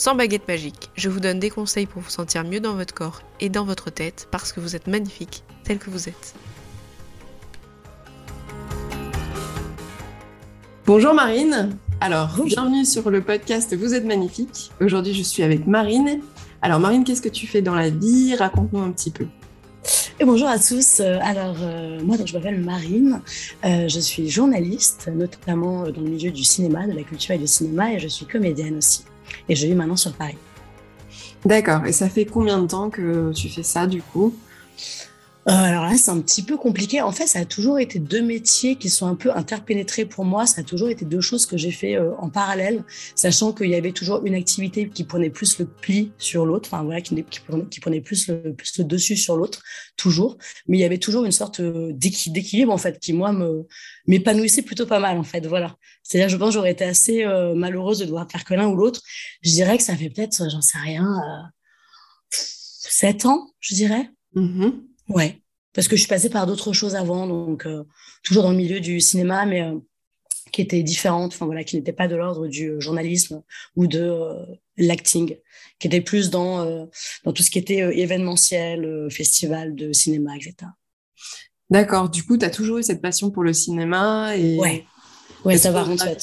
sans baguette magique. Je vous donne des conseils pour vous sentir mieux dans votre corps et dans votre tête parce que vous êtes magnifique tel que vous êtes. Bonjour Marine. Alors, bienvenue sur le podcast Vous êtes magnifique. Aujourd'hui, je suis avec Marine. Alors, Marine, qu'est-ce que tu fais dans la vie? Raconte-nous un petit peu. Et bonjour à tous. Euh, alors, euh, moi, donc, je m'appelle Marine. Euh, je suis journaliste, notamment dans le milieu du cinéma, de la culture et du cinéma, et je suis comédienne aussi. Et je vis maintenant sur Paris. D'accord. Et ça fait combien de temps que tu fais ça, du coup? Euh, alors là, c'est un petit peu compliqué. En fait, ça a toujours été deux métiers qui sont un peu interpénétrés pour moi. Ça a toujours été deux choses que j'ai fait euh, en parallèle, sachant qu'il y avait toujours une activité qui prenait plus le pli sur l'autre, enfin voilà, qui, prenait, plus le, dessus sur l'autre, toujours. Mais il y avait toujours une sorte euh, d'équilibre en fait qui moi m'épanouissait plutôt pas mal en fait. Voilà. C'est-à-dire, je pense, que j'aurais été assez malheureuse de devoir faire que l'un ou l'autre. Je dirais que ça fait peut-être, j'en sais rien, sept ans, je dirais. Mm-hmm. Ouais, parce que je suis passée par d'autres choses avant, donc euh, toujours dans le milieu du cinéma, mais euh, qui étaient différentes, enfin voilà, qui n'étaient pas de l'ordre du euh, journalisme ou de l'acting, qui étaient plus dans dans tout ce qui était événementiel, festival de cinéma, etc. D'accord. Du coup, tu as toujours eu cette passion pour le cinéma et ouais, ouais, ça va rentrer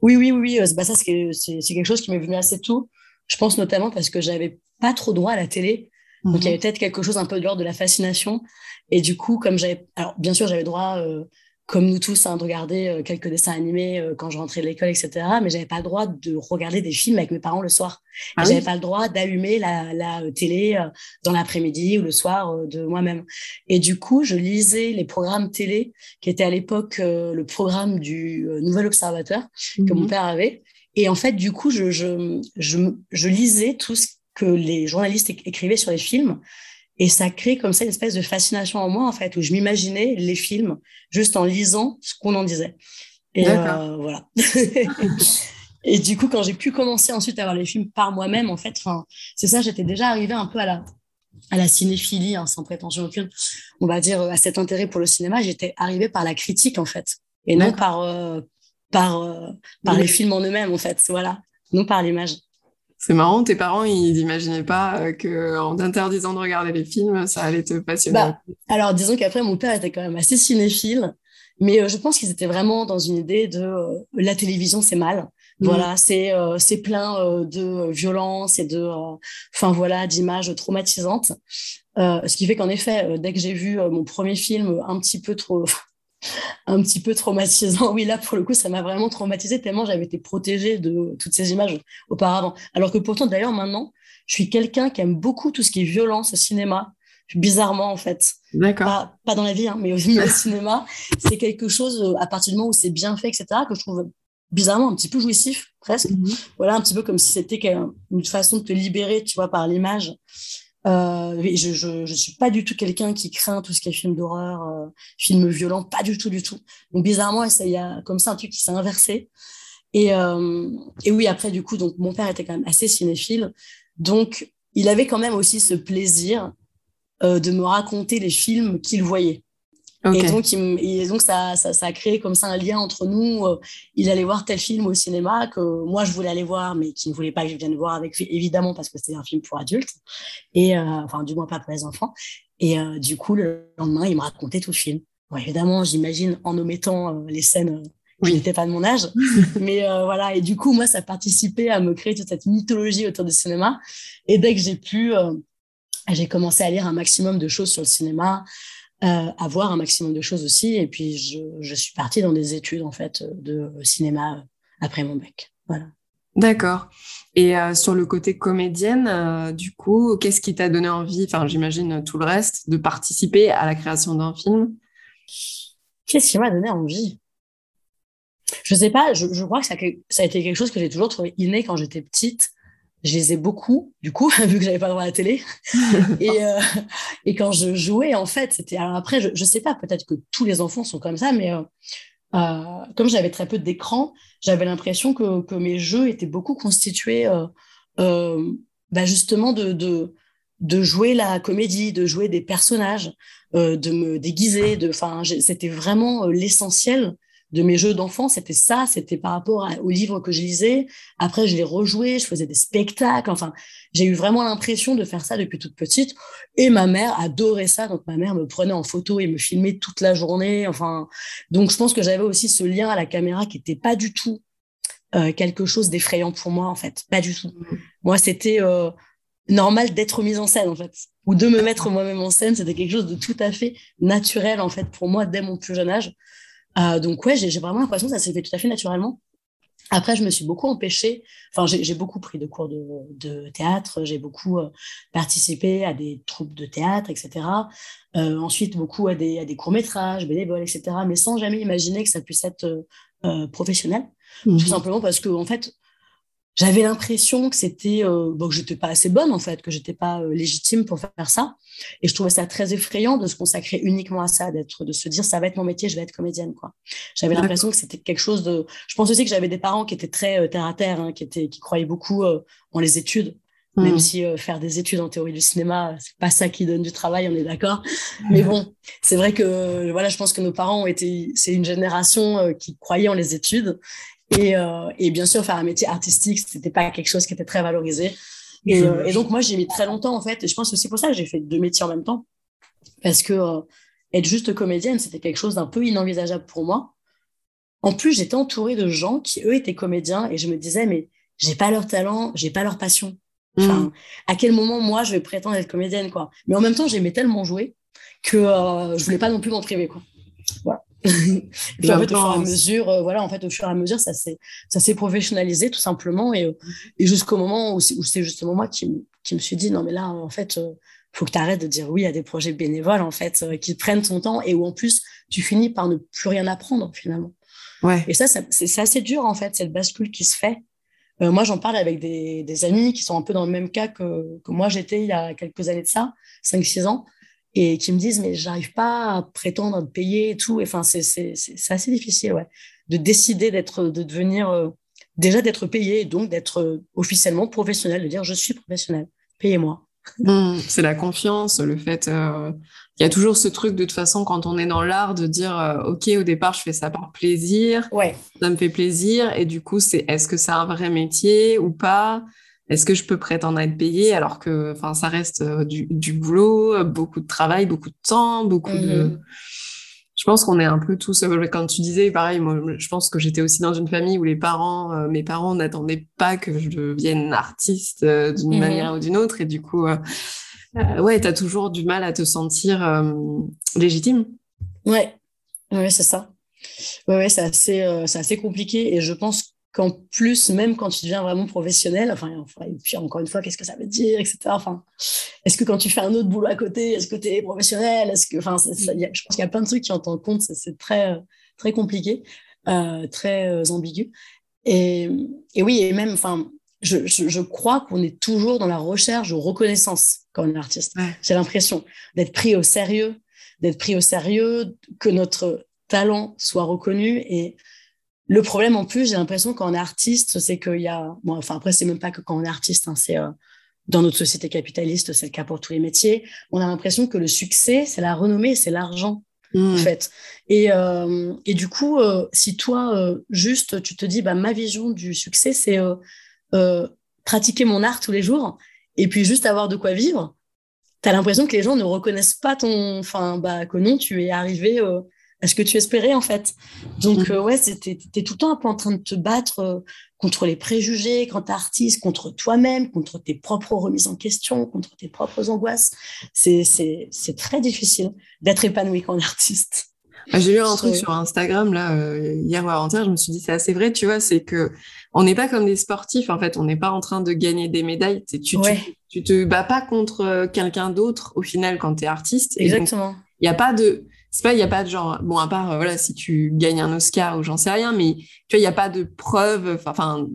Oui, oui, oui, bah ça c'est quelque chose qui m'est venu assez tôt. Je pense notamment parce que j'avais pas trop droit à la télé donc, il y avait mhm. peut-être quelque chose un peu de l'ordre de la fascination. Et du coup, comme j'avais. Alors, bien sûr, j'avais droit, euh, comme nous tous, hein, de regarder euh, quelques dessins animés euh, quand je rentrais de l'école, etc. Mais j'avais pas le droit de regarder des films avec mes parents le soir. Ah j'avais pas le droit d'allumer la, la télé dans l'après-midi ou le soir de moi-même. Et du coup, je lisais les programmes télé, qui étaient à l'époque le programme du Nouvel Observateur que mon mhm. père avait. Et en fait, du coup, je, je, je, je lisais tout ce que les journalistes écrivaient sur les films. Et ça crée comme ça une espèce de fascination en moi, en fait, où je m'imaginais les films juste en lisant ce qu'on en disait. Et euh, voilà. et du coup, quand j'ai pu commencer ensuite à voir les films par moi-même, en fait, c'est ça, j'étais déjà arrivée un peu à la, à la cinéphilie, hein, sans prétention aucune, on va dire, à cet intérêt pour le cinéma. J'étais arrivée par la critique, en fait, et non par, euh, par, euh, par les films en eux-mêmes, en fait, voilà, non par l'image. C'est marrant, tes parents, ils n'imaginaient pas euh, que en t'interdisant de regarder les films, ça allait te passionner. Bah, alors, disons qu'après, mon père était quand même assez cinéphile, mais euh, je pense qu'ils étaient vraiment dans une idée de euh, la télévision, c'est mal. Mmh. Voilà, c'est c'est plein de violence et de, enfin voilà, d'images traumatisantes. ce qui fait qu'en effet, dès que j'ai vu mon premier film un petit peu trop un petit peu traumatisant. Oui, là, pour le coup, ça m'a vraiment traumatisé tellement j'avais été protégée de toutes ces images auparavant. Alors que pourtant, d'ailleurs, maintenant, je suis quelqu'un qui aime beaucoup tout ce qui est violence au cinéma. Bizarrement, en fait. D'accord. Pas, dans la vie, hein, mais au, cinéma, c'est quelque chose, euh, à partir du moment où c'est bien fait, etc., que je trouve bizarrement un petit peu jouissif, presque. Mhm. Voilà, un petit peu comme si c'était une façon de te libérer, tu vois, par l'image. Euh, je, je, je suis pas du tout quelqu'un qui craint tout ce qui est film d'horreur, euh, film violent, pas du tout, du tout. Donc bizarrement, il y a comme ça un truc qui s'est inversé. Et, euh, et oui, après du coup, donc mon père était quand même assez cinéphile, donc il avait quand même aussi ce plaisir euh, de me raconter les films qu'il voyait. Et donc, il, donc ça, ça, ça, a créé comme ça un lien entre nous. Euh, il allait voir tel film au cinéma que moi, je voulais aller voir, mais qu'il ne voulait pas que je vienne voir avec lui, évidemment, parce que c'était un film pour adultes, et euh, enfin, du moins pas pour les enfants. Et euh, du coup, le lendemain, il me racontait tout le film. Bon, évidemment, j'imagine en omettant les scènes qui n'étaient pas de mon âge. mais voilà, et du coup, moi, ça participait à me créer toute cette mythologie autour du cinéma. Et dès que j'ai pu, j'ai commencé à lire un maximum de choses sur le cinéma. Euh, avoir un maximum de choses aussi. Et puis, je, je, suis partie dans des études, en fait, de cinéma euh, après mon bac. Voilà. D'accord. Et euh, sur le côté comédienne, du coup, qu'est-ce qui t'a donné envie, enfin, j'imagine tout le reste, de participer à la création d'un film? Qu'est-ce qui m'a donné envie? Je sais pas, je, je crois que ça, ça, a été quelque chose que j'ai toujours trouvé inné quand j'étais petite. Je les ai beaucoup, du coup, vu que j'avais pas le droit à la télé. et, euh, et quand je jouais, en fait, c'était. Alors après, je, je sais pas, peut-être que tous les enfants sont comme ça, mais euh, euh, comme j'avais très peu d'écran, j'avais l'impression que, que, mes jeux étaient beaucoup constitués, bah justement, de, de, de, jouer la comédie, de jouer des personnages, de me déguiser. De, c'était vraiment l'essentiel de mes jeux d'enfants, c'était ça, c'était par rapport aux livres que je lisais. Après, je les rejouais, je faisais des spectacles. Enfin, j'ai eu vraiment l'impression de faire ça depuis toute petite. Et ma mère adorait ça. Donc, ma mère me prenait en photo et me filmait toute la journée. Enfin, donc, je pense que j'avais aussi ce lien à la caméra qui n'était pas du tout euh, quelque chose d'effrayant pour moi, en fait. Pas du tout. Mmh. Moi, c'était euh, normal d'être mise en scène, en fait. Ou de me mettre moi-même en scène. C'était quelque chose de tout à fait naturel, en fait, pour moi, dès mon plus jeune âge. Euh, donc ouais, j'ai vraiment l'impression que ça s'est fait tout à fait naturellement. Après, je me suis beaucoup empêchée. Enfin, j'ai beaucoup pris de cours de, de théâtre. J'ai beaucoup euh, participé à des troupes de théâtre, etc. Euh, ensuite, beaucoup à des, à des courts métrages, bénévoles, etc. Mais sans jamais imaginer que ça puisse être euh, professionnel. Tout mmh simplement parce que, en fait, j'avais l'impression que c'était euh, bon, que j'étais pas assez bonne en fait, que j'étais pas euh, légitime pour faire ça. Et je trouvais ça très effrayant de se consacrer uniquement à ça, d'être, de se dire ça va être mon métier, je vais être comédienne quoi. J'avais l'impression que c'était quelque chose de. Je pense aussi que j'avais des parents qui étaient très euh, terre à terre, hein, qui étaient, qui croyaient beaucoup euh, en les études. Même mmh. si faire des études en théorie du cinéma, c'est pas ça qui donne du travail, on est d'accord. Mais bon, c'est vrai que voilà, je pense que nos parents ont été, c'est une génération qui croyait en les études et, euh, et, bien sûr, faire un métier artistique, c'était pas quelque chose qui était très valorisé. Et, euh, et donc, moi, j'ai mis très longtemps, en fait. Et je pense que c'est pour ça que j'ai fait deux métiers en même temps. Parce que euh, être juste comédienne, c'était quelque chose d'un peu inenvisageable pour moi. En plus, j'étais entourée de gens qui, eux, étaient comédiens. Et je me disais, mais j'ai pas leur talent, j'ai pas leur passion. Enfin, mm. à quel moment, moi, je vais prétendre être comédienne, quoi? Mais en même temps, j'aimais tellement jouer que je voulais pas non plus m'en priver, quoi. Voilà. Puis en fait, au fur et à mesure, euh, voilà, en fait, au fur et à mesure, ça s'est, ça s'est professionnalisé tout simplement, et, et jusqu'au moment où c'est, où c'est justement moi qui, qui me suis dit non mais là, en fait, euh, faut que tu arrêtes de dire oui à des projets bénévoles en fait euh, qui prennent ton temps et où en plus tu finis par ne plus rien apprendre finalement. Ouais. Et ça, ça c'est, assez dur en fait cette bascule qui se fait. moi, j'en parle avec des, des, amis qui sont un peu dans le même cas que, que moi j'étais il y a quelques années de ça, 5-6 ans et qui me disent mais j'arrive pas à prétendre de payer et tout. Enfin, c'est assez difficile, ouais, de décider d'être, de devenir euh, déjà d'être payé, donc d'être euh, officiellement professionnel, de dire je suis professionnel, payez-moi. Mmh, c'est la confiance, le fait. Euh, il y a toujours ce truc de toute façon quand on est dans l'art de dire ok au départ je fais ça par plaisir, ouais. ça me fait plaisir et du coup c'est est-ce que c'est un vrai métier ou pas? Est-ce que je peux prétendre à être payé alors que enfin ça reste euh, du, du, boulot, euh, beaucoup de travail, beaucoup de temps, beaucoup de mhm. je pense qu'on est un peu tous euh, quand tu disais pareil moi je pense que j'étais aussi dans une famille où les parents mes parents n'attendaient pas que je devienne artiste d'une mhm. manière ou d'une autre et du coup euh, ouais tu as toujours du mal à te sentir légitime. Ouais. Ouais, c'est ça. Ouais, ouais c'est assez c'est assez compliqué et je pense qu'en plus, même quand tu deviens vraiment professionnel, enfin, et puis encore une fois, qu'est-ce que ça veut dire, etc. Enfin, est-ce que quand tu fais un autre boulot à côté, est-ce que tu es professionnel Est-ce que, enfin, je pense qu'il y a plein de trucs qui en compte. C'est très, très compliqué, euh, très euh, ambigu. Et, et, oui, et même, enfin, je, je, je crois qu'on est toujours dans la recherche de reconnaissance quand on est artiste. J'ai l'impression d'être pris au sérieux, d'être pris au sérieux, que notre talent soit reconnu et le problème en plus, j'ai l'impression quand on est artiste, c'est qu'il y a, bon, enfin après c'est même pas que quand on est artiste, hein, c'est euh, dans notre société capitaliste, c'est le cas pour tous les métiers. On a l'impression que le succès, c'est la renommée, c'est l'argent. En mmh. fait. Et, euh, et du coup, euh, si toi, juste, tu te dis, bah, ma vision du succès, c'est pratiquer mon art tous les jours et puis juste avoir de quoi vivre, tu as l'impression que les gens ne reconnaissent pas ton. Enfin, bah, que non, tu es arrivé est-ce que tu espérais en fait. Donc mm. euh, ouais, c'était es tout le temps un peu en train de te battre euh, contre les préjugés quand t'es artiste, contre toi-même, contre tes propres remises en question, contre tes propres angoisses. C'est c'est très difficile d'être épanoui quand on est artiste. Ah, j'ai lu un truc sur Instagram là euh, hier ou avant-hier, je me suis dit c'est assez vrai, tu vois, c'est que on n'est pas comme des sportifs en fait, on n'est pas en train de gagner des médailles. Tu, tu, tu, te bats pas contre quelqu'un d'autre au final quand tu es artiste. Exactement. Il n'y a pas de c'est pas il y a pas de genre bon à part euh, voilà si tu gagnes un Oscar ou j'en sais rien mais tu vois il y a pas de preuve enfin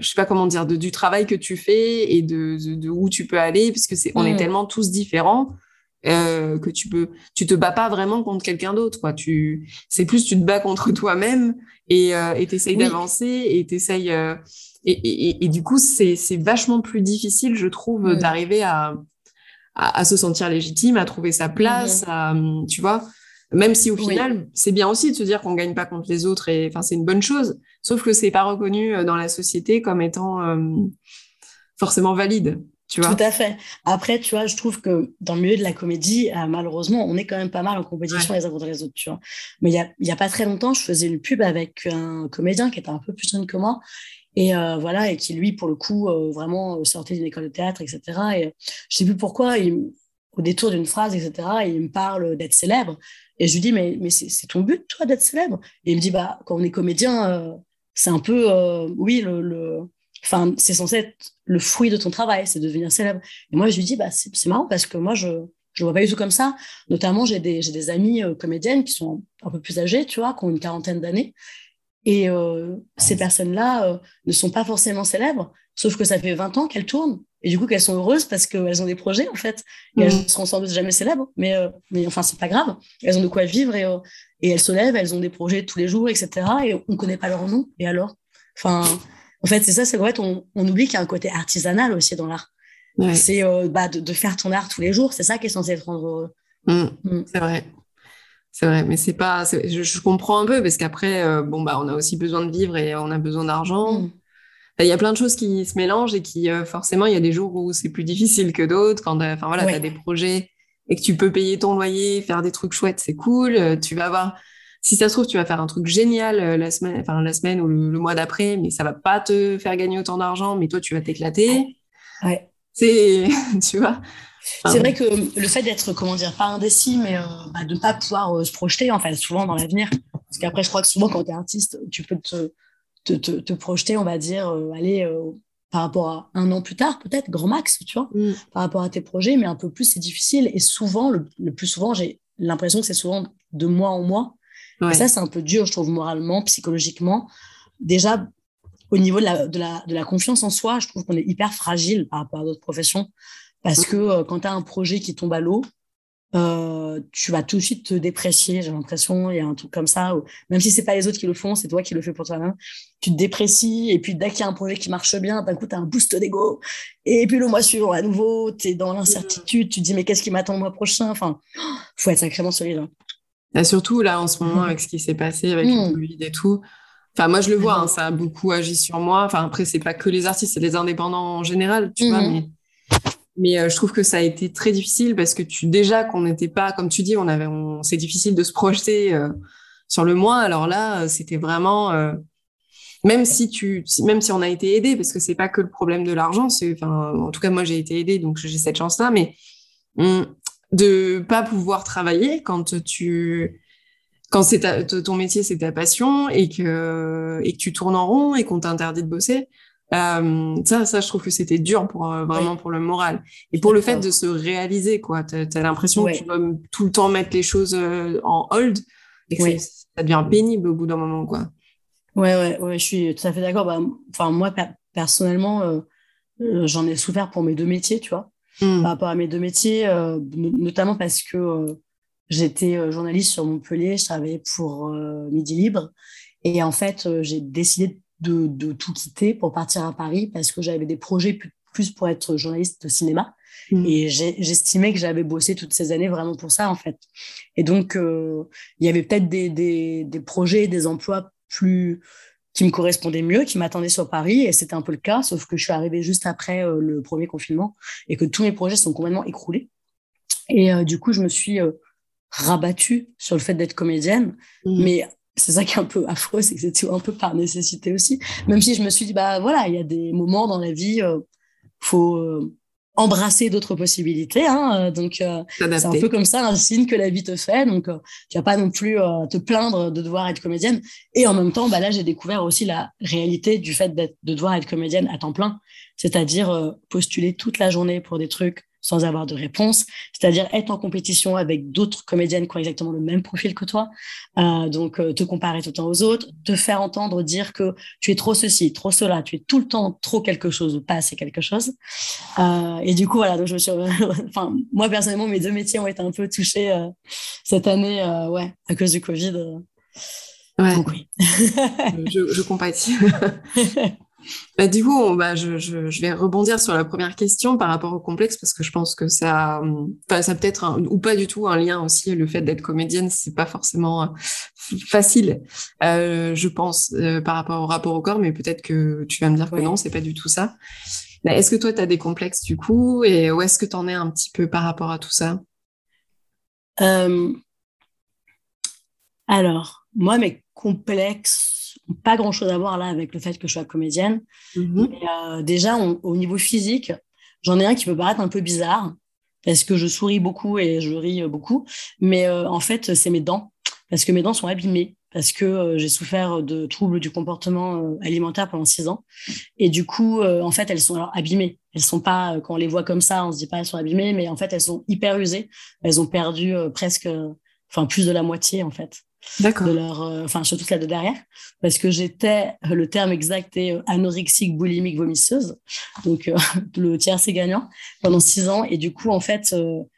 je sais pas comment dire, de, du travail que tu fais et de, de, où tu peux aller, parce que c'est, on est mm. tellement tous différents. Euh, que tu peux, tu te bats pas vraiment contre quelqu'un d'autre, quoi. Tu, c'est plus tu te bats contre toi-même et euh, et t'essayes d'avancer et t'essayes euh, et, et, et, du coup c'est c'est vachement plus difficile, je trouve, mm. d'arriver à, à, se sentir légitime, à trouver sa place, à, tu vois. Même si au final, c'est bien aussi de se dire qu'on gagne pas contre les autres et enfin c'est une bonne chose. Sauf que c'est pas reconnu euh, dans la société comme étant euh, forcément valide. Tu vois Tout à fait. Après, tu vois, je trouve que dans le milieu de la comédie, euh, malheureusement, on est quand même pas mal en compétition les uns contre les autres, tu vois. Mais il y a, y a pas très longtemps, je faisais une pub avec un comédien qui était un peu plus jeune que moi et voilà et qui lui pour le coup vraiment sortait d'une école de théâtre etc et je sais plus pourquoi au détour d'une phrase etc il me parle d'être célèbre et je lui dis mais mais c'est ton but toi d'être célèbre? Et il me dit bah quand on est comédien c'est un peu, euh, oui, le, enfin, c'est censé être le fruit de ton travail, c'est de devenir célèbre. Et moi, je lui dis, bah, c'est marrant parce que moi, je ne vois pas du tout comme ça. Notamment, j'ai des, des amies euh, comédiennes qui sont un peu plus âgées, tu vois, qui ont une quarantaine d'années. Et euh, ces personnes-là ne sont pas forcément célèbres, sauf que ça fait 20 ans qu'elles tournent. Et du coup, qu'elles sont heureuses parce qu'elles ont des projets, en fait. Et elles mmh. seront sans doute jamais célèbres, mais, mais enfin, c'est pas grave. Elles ont de quoi vivre et, et elles se lèvent, elles ont des projets tous les jours, etc. Et on ne connaît pas leur nom. Et alors? Enfin, en fait, c'est ça, c'est vrai, on, on oublie qu'il y a un côté artisanal aussi dans l'art. C'est euh, bah, de, faire ton art tous les jours, c'est ça qui est censé être rendre heureux. Mmh. Mmh. C'est vrai. C'est vrai, mais c'est pas. Je, comprends un peu parce qu'après, euh, bon bah, on a aussi besoin de vivre et on a besoin d'argent. Mmh. Il y a plein de choses qui se mélangent et qui, euh, forcément, il y a des jours où c'est plus difficile que d'autres. Quand, enfin voilà, tu as des projets et que tu peux payer ton loyer, faire des trucs chouettes, c'est cool. Euh, tu vas avoir, si ça se trouve, tu vas faire un truc génial euh, la semaine, enfin la semaine ou le, mois d'après, mais ça va pas te faire gagner autant d'argent, mais toi tu vas t'éclater. Ouais. C'est, tu vois. C'est vrai que le fait d'être, comment dire, pas indécis, mais euh, bah, de ne pas pouvoir se projeter, en fait, souvent dans l'avenir. Parce qu'après, je crois que souvent, quand tu es artiste, tu peux te, te, te, projeter, on va dire, aller par rapport à un an plus tard, peut-être, grand max, tu vois, mm. par rapport à tes projets, mais un peu plus, c'est difficile. Et souvent, le, plus souvent, j'ai l'impression que c'est souvent de mois en mois. Et ça, c'est un peu dur, je trouve, moralement, psychologiquement. Déjà, au niveau de la, de la, de la confiance en soi, je trouve qu'on est hyper fragile par rapport à d'autres professions. Parce que euh, quand tu as un projet qui tombe à l'eau, euh, tu vas tout de suite te déprécier. J'ai l'impression, il y a un truc comme ça, où, même si c'est pas les autres qui le font, c'est toi qui le fais pour toi-même. Tu te déprécies, et puis dès qu'il y a un projet qui marche bien, d'un coup, tu as un boost d'ego. Et puis le mois suivant, à nouveau, tu es dans l'incertitude, tu te dis, mais qu'est-ce qui m'attend le mois prochain? Enfin, faut être sacrément solide. Hein. Et surtout, là, en ce moment, avec ce qui s'est passé avec le mmh. Covid et tout, Enfin, moi, je le vois, hein, ça a beaucoup agi sur moi. Enfin, après, c'est pas que les artistes, c'est les indépendants en général, tu vois. Mmh. Mais mais euh, je trouve que ça a été très difficile parce que déjà qu'on n'était pas, comme tu dis, on avait, c'est difficile de se projeter euh, sur le mois. Alors là, euh, c'était vraiment, même si tu, même si on a été aidé, parce que c'est pas que le problème de l'argent. C'est, en tout cas, moi j'ai été aidé, donc j'ai cette chance-là. Mais hum, de pas pouvoir travailler quand tu quand c'est ton métier, c'est ta passion et que et que tu tournes en rond et qu'on t'interdit de bosser, euh, ça, ça, je trouve que c'était dur pour euh, vraiment pour le moral et pour le fait de se réaliser quoi. T'as as, l'impression que tu dois tout le temps mettre les choses euh, en hold et que ça devient pénible au bout d'un moment quoi. Ouais, ouais, ouais, je suis tout à fait d'accord. Bah, enfin, moi personnellement, j'en ai souffert pour mes deux métiers, tu vois, mmh. par rapport à mes deux métiers, notamment parce que j'étais journaliste sur Montpellier, je travaillais pour Midi Libre et en fait, j'ai décidé de, tout quitter pour partir à Paris parce que j'avais des projets plus, pour être journaliste de cinéma. Mmh. Et j'estimais que j'avais bossé toutes ces années vraiment pour ça, en fait. Et donc, euh, il y avait peut-être des, des, projets, des emplois plus qui me correspondaient mieux, qui m'attendaient sur Paris. Et c'était un peu le cas, sauf que je suis arrivée juste après euh, le premier confinement et que tous mes projets sont complètement écroulés. Et euh, du coup, je me suis rabattue sur le fait d'être comédienne. Mmh. Mais c'est ça qui est un peu affreux, c'est que c'était un peu par nécessité aussi. Même si je me suis dit, bah voilà, il y a des moments dans la vie, euh, faut euh, embrasser d'autres possibilités. Hein, donc, euh, c'est un peu comme ça, un signe que la vie te fait. Donc, tu vas pas non plus te plaindre de devoir être comédienne. Et en même temps, bah là, j'ai découvert aussi la réalité du fait de devoir être comédienne à temps plein. C'est-à-dire postuler toute la journée pour des trucs sans avoir de réponse, c'est-à-dire être en compétition avec d'autres comédiennes qui ont exactement le même profil que toi, euh, donc euh, te comparer tout le temps aux autres, te faire entendre dire que tu es trop ceci, trop cela, tu es tout le temps trop quelque chose ou pas assez quelque chose. Euh, et du coup, voilà, donc je me suis, enfin, moi personnellement, mes deux métiers ont été un peu touchés cette année, ouais, à cause du Covid. Ouais. Donc, oui. je, je compatis. Bah, du coup, bah, je, je, vais rebondir sur la première question par rapport au complexe parce que je pense que ça, ça peut-être ou pas du tout un lien aussi. Le fait d'être comédienne, c'est pas forcément euh, facile, euh, je pense, euh, par rapport au rapport au corps, mais peut-être que tu vas me dire que non, c'est pas du tout ça. Bah, est-ce que toi, tu as des complexes du coup et où est-ce que tu en es un petit peu par rapport à tout ça? Alors, moi, mes complexes, pas grand chose à voir là avec le fait que je sois comédienne. Mhm. Euh, déjà, au niveau physique, j'en ai un qui peut paraître un peu bizarre parce que je souris beaucoup et je ris beaucoup. Mais euh, en fait, c'est mes dents parce que mes dents sont abîmées parce que euh, j'ai souffert de troubles du comportement alimentaire pendant six ans. Et du coup, en fait, elles sont alors abîmées. Elles sont pas, quand on les voit comme ça, on se dit pas elles sont abîmées, mais en fait, elles sont hyper usées. Elles ont perdu presque, enfin, plus de la moitié, en fait de leur, euh, enfin surtout celle de derrière, parce que j'étais, le terme exact est euh, anorexique, boulimique, vomisseuse, donc euh, le tiers c'est gagnant pendant six ans, et du coup en fait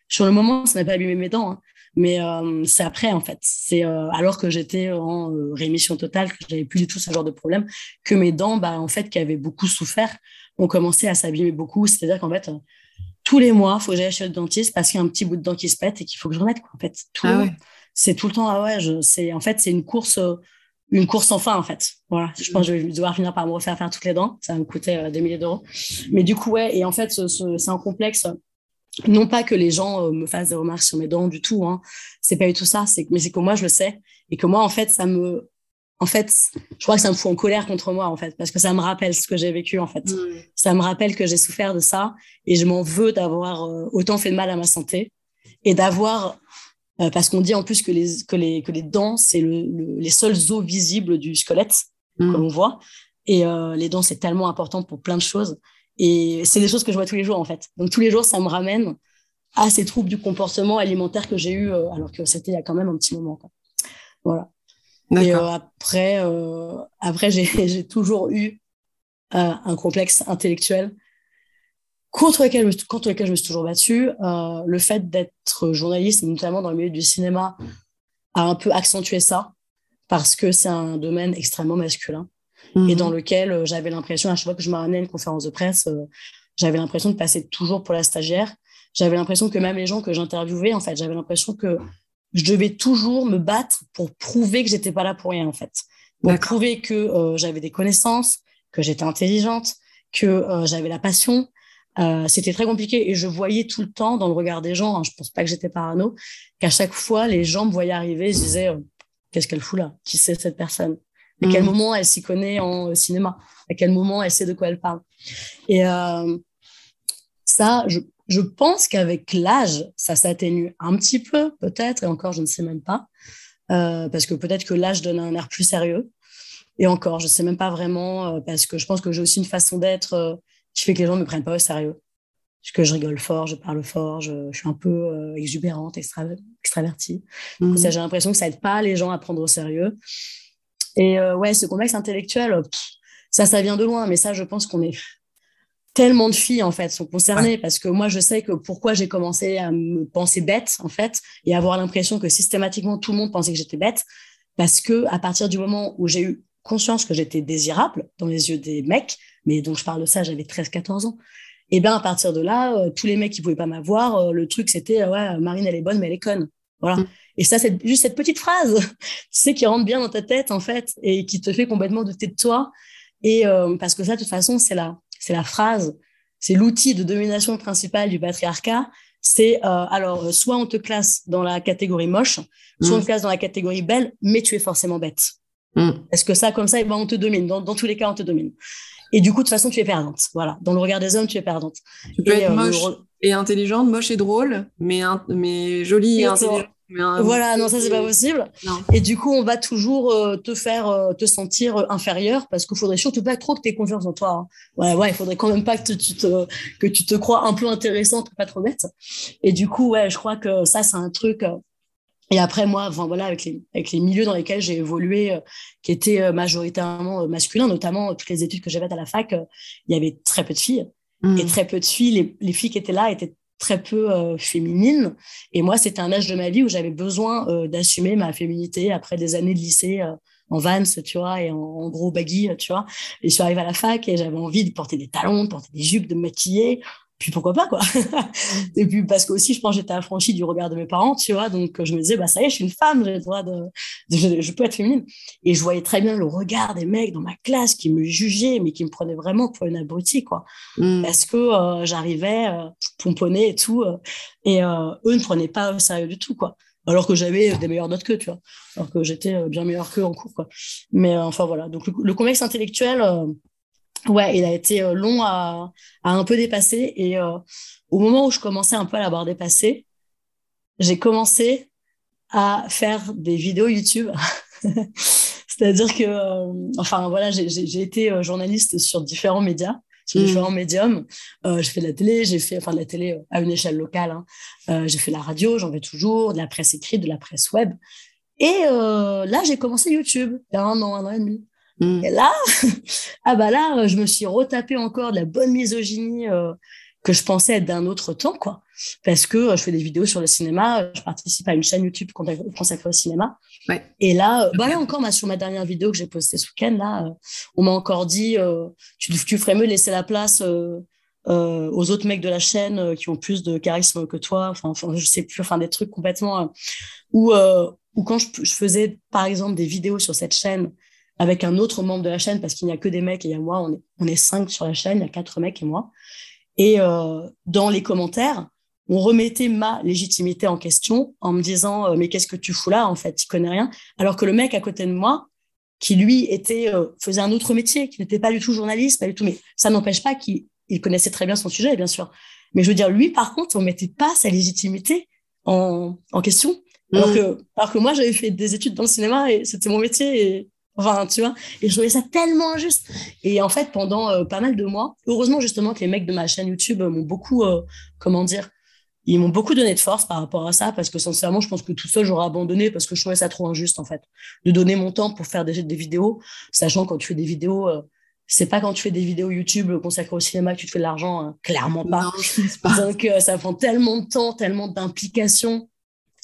sur le moment ça n'a pas abîmé mes dents, hein, mais c'est après en fait, c'est alors que j'étais en rémission totale, que j'avais plus du tout ce genre de problème, que mes dents, bah en fait qui avaient beaucoup souffert, ont commencé à s'abîmer beaucoup, c'est-à-dire qu'en fait tous les mois, il faut que j'aille chez le dentiste parce qu'il y a un petit bout de dent qui se pète et qu'il faut que je remette. Quoi, en fait, tout, ah c'est tout le temps ah ouais je c'est en fait c'est une course euh, une course sans fin en fait. Voilà. Je pense que je vais devoir finir par me refaire faire toutes les dents. Ça va me coûter euh, des milliers d'euros. Mais du coup ouais et en fait c'est un complexe. Non pas que les gens euh, me fassent des remarques sur mes dents du tout hein. C'est pas du tout ça. C'est mais c'est que moi je le sais. Et que moi en fait ça me en fait, je crois que ça me fout en colère contre moi, en fait, parce que ça me rappelle ce que j'ai vécu, en fait. Mmh. Ça me rappelle que j'ai souffert de ça et je m'en veux d'avoir autant fait de mal à ma santé et d'avoir euh, parce qu'on dit en plus que les, que les, que les dents, c'est le, les seuls os visibles du squelette mmh. que l'on voit. Et euh, les dents, c'est tellement important pour plein de choses. Et c'est des choses que je vois tous les jours, en fait. Donc, tous les jours, ça me ramène à ces troubles du comportement alimentaire que j'ai eu, euh, alors que c'était il y a quand même un petit moment. Quoi. Voilà. Et après, après j'ai toujours eu un complexe intellectuel contre lequel, contre lequel je me suis toujours battue. Euh, le fait d'être journaliste, notamment dans le milieu du cinéma, a un peu accentué ça, parce que c'est un domaine extrêmement masculin, et mhm. dans lequel euh, j'avais l'impression, à chaque fois que je m'amenais à une conférence de presse, euh, j'avais l'impression de passer toujours pour la stagiaire. J'avais l'impression que même les gens que j'interviewais, en fait, j'avais l'impression que je devais toujours me battre pour prouver que j'étais pas là pour rien, en fait. Pour prouver que j'avais des connaissances, que j'étais intelligente, que j'avais la passion, euh, c'était très compliqué et je voyais tout le temps dans le regard des gens, hein, je pense pas que j'étais parano, qu'à chaque fois les gens me voyaient arriver, je disais euh, qu'est-ce qu'elle fout là? Qui c'est cette personne? À quel mm. moment elle s'y connaît en euh, cinéma? À quel moment elle sait de quoi elle parle? Et ça, je, je pense qu'avec l'âge, ça s'atténue un petit peu peut-être, et encore je ne sais même pas, parce que peut-être que l'âge donne un air plus sérieux. Et encore, je sais même pas vraiment, parce que je pense que j'ai aussi une façon d'être qui fait que les gens ne me prennent pas au sérieux. Parce que je rigole fort, je parle fort, je, suis un peu euh, exubérante, extravertie. Mhm. j'ai l'impression que ça aide pas les gens à prendre au sérieux. Et euh, ouais, ce complexe intellectuel, ça, ça vient de loin, mais ça, je pense qu'on est tellement de filles en fait sont concernées parce que moi je sais que pourquoi j'ai commencé à me penser bête en fait et avoir l'impression que systématiquement tout le monde pensait que j'étais bête parce que à partir du moment où j'ai eu conscience que j'étais désirable dans les yeux des mecs mais donc je parle de ça, j'avais 13-14 ans. Et bien à partir de là, euh, tous les mecs qui pouvaient pas m'avoir, euh, le truc c'était ouais, Marine elle est bonne mais elle est conne. Voilà. Mm. Et ça c'est juste cette petite phrase, tu sais qui rentre bien dans ta tête en fait et qui te fait complètement douter de toi. Et euh, parce que ça de toute façon c'est la c'est la phrase, c'est l'outil de domination principal du patriarcat. C'est alors soit on te classe dans la catégorie moche, soit on mm. te classe dans la catégorie belle, mais tu es forcément bête. Mm. Est-ce que ça, comme ça, eh ben, on te domine. Dans, dans, tous les cas, on te domine. Et du coup, de toute façon, tu es perdante. Voilà. Dans le regard des hommes, tu es perdante. Tu peux être euh, moche et intelligente, moche et drôle, mais, mais jolie et intelligente. voilà, non, ça c'est pas possible. Et du coup, on va toujours euh, te faire euh, te sentir euh, inférieur parce qu'il faudrait surtout pas trop que tu aies confiance en toi. Hein. Ouais, ouais, il faudrait quand même pas que tu te que tu te crois un peu intéressante, pas trop bête. Et du coup, ouais, je crois que ça c'est un truc. Et après moi, enfin voilà, avec les avec les milieux dans lesquels j'ai évolué, qui étaient majoritairement masculins, notamment toutes les études que j'avais à la fac, il y avait très peu de filles. Mmh. Et très peu de filles, les, les filles qui étaient là étaient très peu euh, féminine. Et moi, c'était un âge de ma vie où j'avais besoin euh, d'assumer ma féminité après des années de lycée euh, en Vans, tu vois, et en, gros baggy, tu vois. Et je suis arrivée à la fac et j'avais envie de porter des talons, de porter des jupes, de me maquiller puis pourquoi pas quoi. Et puis parce que aussi je pense j'étais affranchie du regard de mes parents tu vois. Donc je me disais bah ça y est je suis une femme j'ai le droit de, je, peux être féminine. Et je voyais très bien le regard des mecs dans ma classe qui me jugeaient mais qui me prenaient vraiment pour une abrutie quoi. Mm. parce que euh, j'arrivais euh, pomponner et tout euh, et euh, eux ne prenaient pas au sérieux du tout quoi. Alors que j'avais des meilleures notes qu'eux, tu vois, alors que j'étais bien meilleure qu'eux en cours, quoi. Mais enfin voilà, donc le, le complexe intellectuel, ouais, il a été euh, long à, à un peu dépasser. Et euh, au moment où je commençais un peu à l'avoir dépassé, j'ai commencé à faire des vidéos YouTube. C'est-à-dire que, euh, enfin voilà, j'ai été journaliste sur différents médias, sur mmh. différents médiums. j'ai fait de la télé, j'ai fait, enfin de la télé à une échelle locale. Hein. j'ai fait de la radio, j'en fais toujours, de la presse écrite, de la presse web. Et là, j'ai commencé YouTube il y a un an, un an et demi. Mm. Et là, ah bah là, je me suis retapé encore de la bonne misogynie euh, que je pensais être d'un autre temps, quoi. Parce que euh, je fais des vidéos sur le cinéma, je participe à une chaîne YouTube consacrée au cinéma. Ouais. Et là, euh, bah là encore, sur ma dernière vidéo que j'ai postée ce week-end, là, on m'a encore dit, tu, tu, ferais mieux laisser la place aux autres mecs de la chaîne qui ont plus de charisme que toi. Enfin, enfin je sais plus, enfin des trucs complètement où, où quand je, je, faisais, par exemple, des vidéos sur cette chaîne avec un autre membre de la chaîne parce qu'il n'y a que des mecs et il y a moi, on est, on est cinq sur la chaîne, il y a quatre mecs et moi. Et euh, dans les commentaires, on remettait ma légitimité en question en me disant euh, mais qu'est-ce que tu fous là en fait, tu connais rien. Alors que le mec à côté de moi, qui lui était euh, faisait un autre métier, qui n'était pas du tout journaliste, pas du tout, mais ça n'empêche pas qu'il connaissait très bien son sujet, bien sûr. Mais je veux dire, lui, par contre, on mettait pas sa légitimité en, en question. Alors, mmh. que, alors que moi, j'avais fait des études dans le cinéma et c'était mon métier et Enfin, tu vois, et je trouvais ça tellement injuste. Et en fait, pendant euh, pas mal de mois, heureusement justement que les mecs de ma chaîne YouTube m'ont beaucoup, euh, comment dire, ils m'ont beaucoup donné de force par rapport à ça, parce que sincèrement, je pense que tout seul, j'aurais abandonné parce que je trouvais ça trop injuste, en fait, de donner mon temps pour faire des, des vidéos, sachant quand tu fais des vidéos, euh, c'est pas quand tu fais des vidéos YouTube consacrées au cinéma que tu te fais de l'argent, hein. clairement pas. Non, je pas. Donc, ça prend tellement de temps, tellement d'implication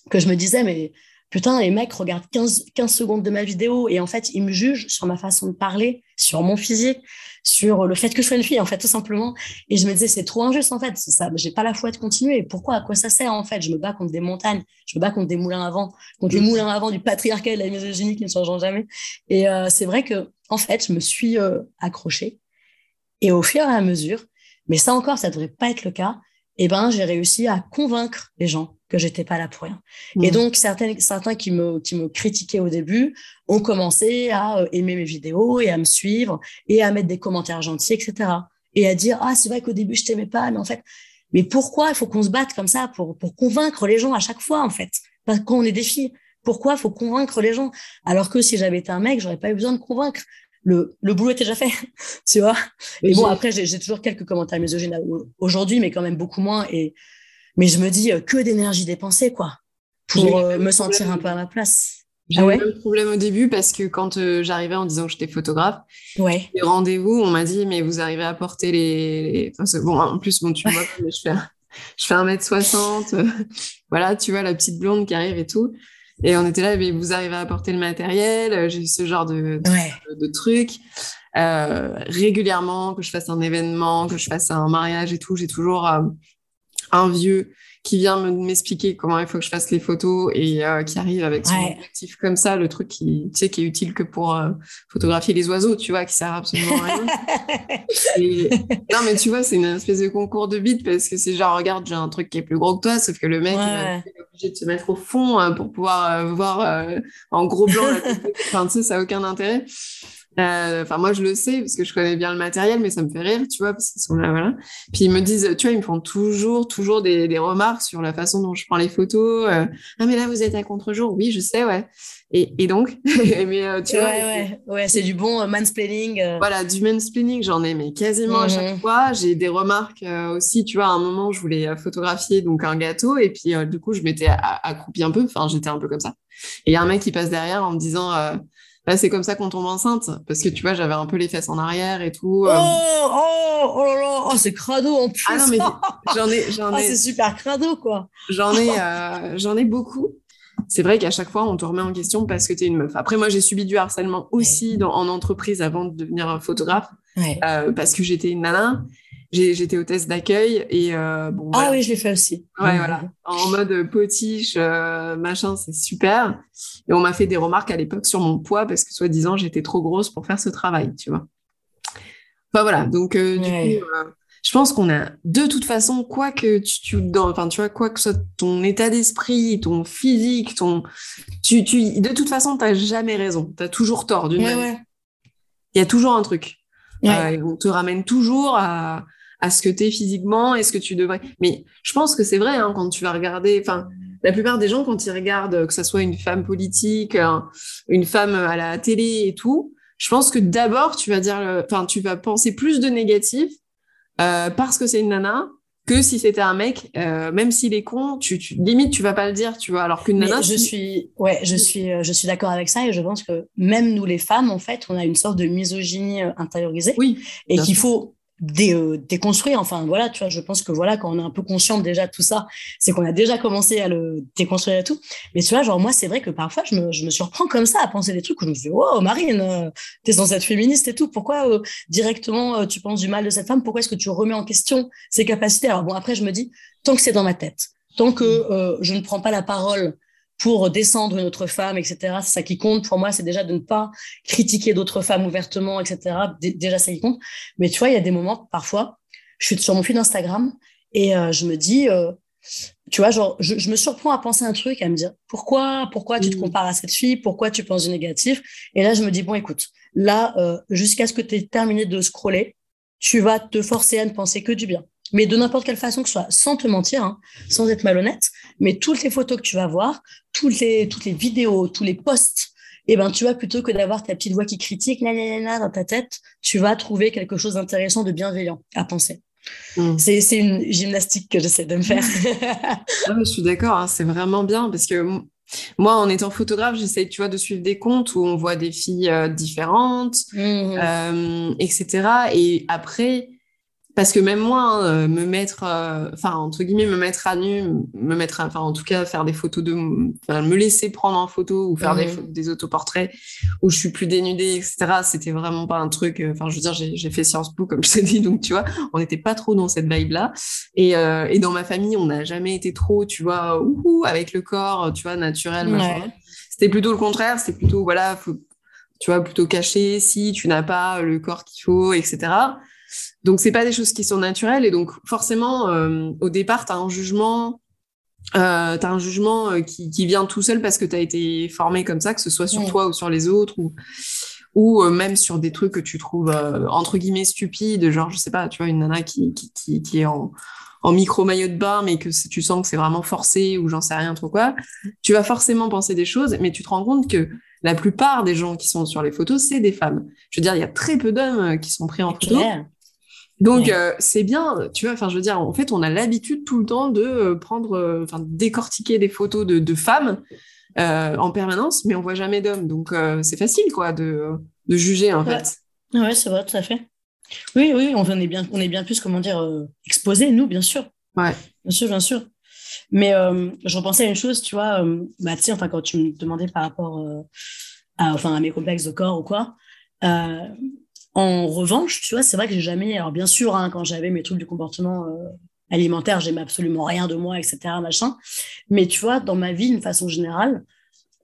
que je me disais, mais putain, les mecs regardent 15, 15 secondes de ma vidéo et en fait, ils me jugent sur ma façon de parler, sur mon physique, sur le fait que je sois une fille, en fait, tout simplement. Et je me disais, c'est trop injuste, en fait. Ça, j'ai pas la foi de continuer. Pourquoi? À quoi ça sert, en fait? Je me bats contre des montagnes. Je me bats contre des moulins à vent, contre les moulins à vent du patriarcat et de la misogynie qui ne changeront jamais. Et euh, c'est vrai que, en fait, je me suis euh, accrochée. Et au fur et à mesure, mais ça encore, ça devrait pas être le cas, eh ben, j'ai réussi à convaincre les gens que j'étais pas là pour rien. Et mmh. donc certains certains qui me qui me critiquaient au début ont commencé à euh, aimer mes vidéos et à me suivre et à mettre des commentaires gentils, etc. Et à dire ah c'est vrai qu'au début je t'aimais pas, mais en fait mais pourquoi il faut qu'on se batte comme ça pour pour convaincre les gens à chaque fois en fait? Parce qu'on est des filles. Pourquoi il faut convaincre les gens? Alors que si j'avais été un mec j'aurais pas eu besoin de convaincre. Le, le boulot était déjà fait, tu vois? Et bon, après, j'ai toujours quelques commentaires misogynes aujourd'hui, mais quand même beaucoup moins. Et, mais je me dis euh, que d'énergie dépensée, quoi, pour euh, me sentir un peu à ma place. J'ai ah eu le problème au début parce que quand euh, j'arrivais en disant que j'étais photographe, ouais. les rendez-vous, on m'a dit mais vous arrivez à porter les, Enfin, bon en plus bon tu vois je fais je fais 1m60 voilà tu vois la petite blonde qui arrive et tout et on était là mais vous arrivez à porter le matériel j'ai eu ce genre de de, de trucs régulièrement que je fasse un événement que je fasse un mariage et tout j'ai toujours un vieux qui vient m'expliquer comment il faut que je fasse les photos et euh, qui arrive avec son objectif comme ça, le truc qui, tu sais, qui est utile que pour euh, photographier les oiseaux, tu vois, qui sert absolument à rien. Non, mais tu vois, c'est une espèce de concours de bits parce que c'est genre, regarde, j'ai un truc qui est plus gros que toi, sauf que le mec, il est obligé de se mettre au fond euh, pour pouvoir voir en gros blanc. enfin, tu sais, ça n'a aucun intérêt. Euh, enfin, moi, je le sais parce que je connais bien le matériel, mais ça me fait rire, tu vois, parce qu'ils sont là, voilà. Puis ils me disent, tu vois, ils me font toujours, toujours des, des remarques sur la façon dont je prends les photos. Euh, ah, mais là, vous êtes à contre-jour. Oui, je sais, ouais. Et, et donc, mais euh, tu ouais, vois. Ouais, ouais, c'est du bon mansplaining. Voilà, du mansplaining, j'en ai, mais quasiment à chaque mhm. fois. J'ai des remarques aussi, tu vois, à un moment, je voulais photographier donc un gâteau, et puis du coup, je m'étais accroupie un peu. Enfin, j'étais un peu comme ça. Et il y a un mec qui passe derrière en me disant bah, c'est comme ça qu'on tombe enceinte, parce que tu vois, j'avais un peu les fesses en arrière et tout. Euh. Oh, oh, oh là là, oh, c'est crado en plus. Ah non, mais j'en ai, j'en ai. c'est super crado, quoi. J'en ai, euh, j'en ai beaucoup. C'est vrai qu'à chaque fois, on te remet en question parce que tu es une meuf. Après, moi, j'ai subi du harcèlement aussi dans, en entreprise avant de devenir photographe, euh, parce que j'étais une nana j'étais hôtesse d'accueil et euh, bon. Ah oui, je l'ai fait aussi. Ouais, voilà. En mode potiche, euh, machin, c'est super. Et on m'a fait des remarques à l'époque sur mon poids parce que soi-disant j'étais trop grosse pour faire ce travail, tu vois. Enfin voilà. Donc euh, du coup, je pense qu'on a de toute façon quoi que tu, tu dans, enfin tu vois quoi que ce soit ton état d'esprit, ton physique, ton, tu, tu, de toute façon t'as jamais raison. T'as toujours tort d'une manière. Il y a toujours un truc. on te ramène toujours à, à ce que tu es physiquement est ce que tu devrais. Mais je pense que c'est vrai hein, quand tu vas regarder. Enfin, la plupart des gens quand ils regardent que ce soit une femme politique, une femme à la télé et tout, je pense que d'abord tu vas dire, enfin, tu vas penser plus de négatif euh, parce que c'est une nana que si c'était un mec, euh, même s'il est con, tu, tu, limite tu vas pas le dire, tu vois. Alors qu'une nana, je suis, ouais, je suis, euh, je suis d'accord avec ça et je pense que même nous les femmes, en fait, on a une sorte de misogynie intériorisée. Oui. Et qu'il faut dé, euh, déconstruire. Enfin, voilà, tu vois, je pense que voilà, quand on est un peu conscient déjà de tout ça, c'est qu'on a déjà commencé à le déconstruire et tout. Mais tu vois, genre, moi, c'est vrai que parfois, je me, je me surprends comme ça à penser des trucs où je me dis, oh, Marine, euh, t'es censée être féministe et tout. Pourquoi euh, directement tu penses du mal de cette femme? Pourquoi est-ce que tu remets en question ses capacités? Alors, bon, après, je me dis, tant que c'est dans ma tête, tant que je ne prends pas la parole pour descendre une autre femme, etc. C'est ça qui compte. Pour moi, c'est déjà de ne pas critiquer d'autres femmes ouvertement, etc. déjà, ça qui compte. Mais tu vois, il y a des moments, parfois, je suis sur mon fil Instagram et euh, je me dis, euh, tu vois, genre, je, me surprends à penser un truc, à me dire, pourquoi, pourquoi tu te mmh. compares à cette fille, pourquoi tu penses du négatif? Et là, je me dis, bon, écoute, là, euh, jusqu'à ce que tu aies terminé de scroller, tu vas te forcer à ne penser que du bien mais de n'importe quelle façon que ce soit, sans te mentir, hein, sans être malhonnête, mais toutes les photos que tu vas voir, toutes les, toutes les vidéos, tous les posts, eh ben, tu vois, plutôt que d'avoir ta petite voix qui critique dans ta tête, tu vas trouver quelque chose d'intéressant, de bienveillant à penser. Hmm. C'est une gymnastique que j'essaie de me faire. je suis d'accord, hein, c'est vraiment bien parce que moi, en étant photographe, j'essaie, tu vois, de suivre des comptes où on voit des filles euh, différentes, mmh. euh, etc. Et après, parce que même moi, hein, euh, me mettre, euh, enfin entre guillemets, me mettre à nu, me mettre, enfin en tout cas faire des photos de, me laisser prendre en photo ou faire des, des, autoportraits où je suis plus dénudée, etc. C'était vraiment pas un truc. Euh, enfin, je veux dire, j'ai fait Sciences Po comme je t'ai dit, donc tu vois, on n'était pas trop dans cette vibe là. Et, et dans ma famille, on n'a jamais été trop, tu vois, ouh, avec le corps, tu vois, naturel. C'était plutôt le contraire. C'était plutôt voilà, faut, tu vois, plutôt caché si tu n'as pas le corps qu'il faut, etc. Donc, c'est pas des choses qui sont naturelles. Et donc, forcément, euh, au départ, tu as un jugement, euh, as un jugement euh, qui, qui, vient tout seul parce que tu as été formé comme ça, que ce soit sur toi ou sur les autres, ou, ou euh, même sur des trucs que tu trouves, entre guillemets, stupides, genre, je sais pas, tu vois, une nana qui, qui, qui, qui est en, en micro maillot de bain, mais que tu sens que c'est vraiment forcé ou j'en sais rien trop quoi, tu vas forcément penser des choses, mais tu te rends compte que la plupart des gens qui sont sur les photos, c'est des femmes. Je veux dire, il y a très peu d'hommes qui sont pris en photo. Donc euh, c'est bien, tu vois. Enfin, je veux dire, en fait, on a l'habitude tout le temps de euh, prendre, euh, enfin, décortiquer des photos de, de femmes en permanence, mais on voit jamais d'hommes. Donc c'est facile, quoi, de, de juger en fait. Ouais, c'est vrai, tout à fait. Oui, oui, on est bien, on est bien plus, comment dire, exposés, nous, bien sûr. Ouais. Bien sûr, bien sûr. Mais je repensais à une chose, tu vois, bah, tu sais, enfin, quand tu me demandais par rapport à, enfin, à mes complexes de corps ou quoi, en revanche, tu vois, c'est vrai que j'ai jamais. Alors, bien sûr, hein, quand j'avais mes troubles du comportement euh, alimentaire, j'aimais absolument rien de moi, etc., machin. Mais tu vois, dans ma vie, d'une façon générale,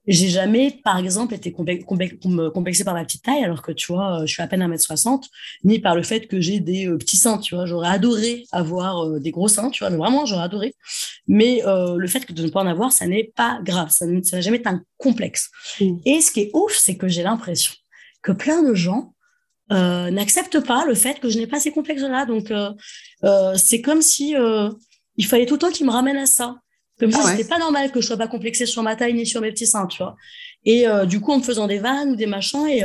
j'ai jamais, par exemple, été complexée par ma petite taille, alors que tu vois, je suis à peine 1m60, ni par le fait que j'ai des euh, petits seins, tu vois. J'aurais adoré avoir euh, des gros seins, tu vois, mais vraiment, j'aurais adoré. Mais le fait de ne pas en avoir, ça n'est pas grave, ça n'a jamais été un complexe. Mmh. Et ce qui est ouf, c'est que j'ai l'impression que plein de gens euh, n'acceptent pas le fait que je n'ai pas ces complexes-là. Donc, euh, euh, c'est comme si il fallait tout le temps qu'ils me ramènent à ça. Comme si ah c'était pas normal que je sois pas complexée sur ma taille ni sur mes petits seins, tu vois. Et du coup, en me faisant des vannes ou des machins, et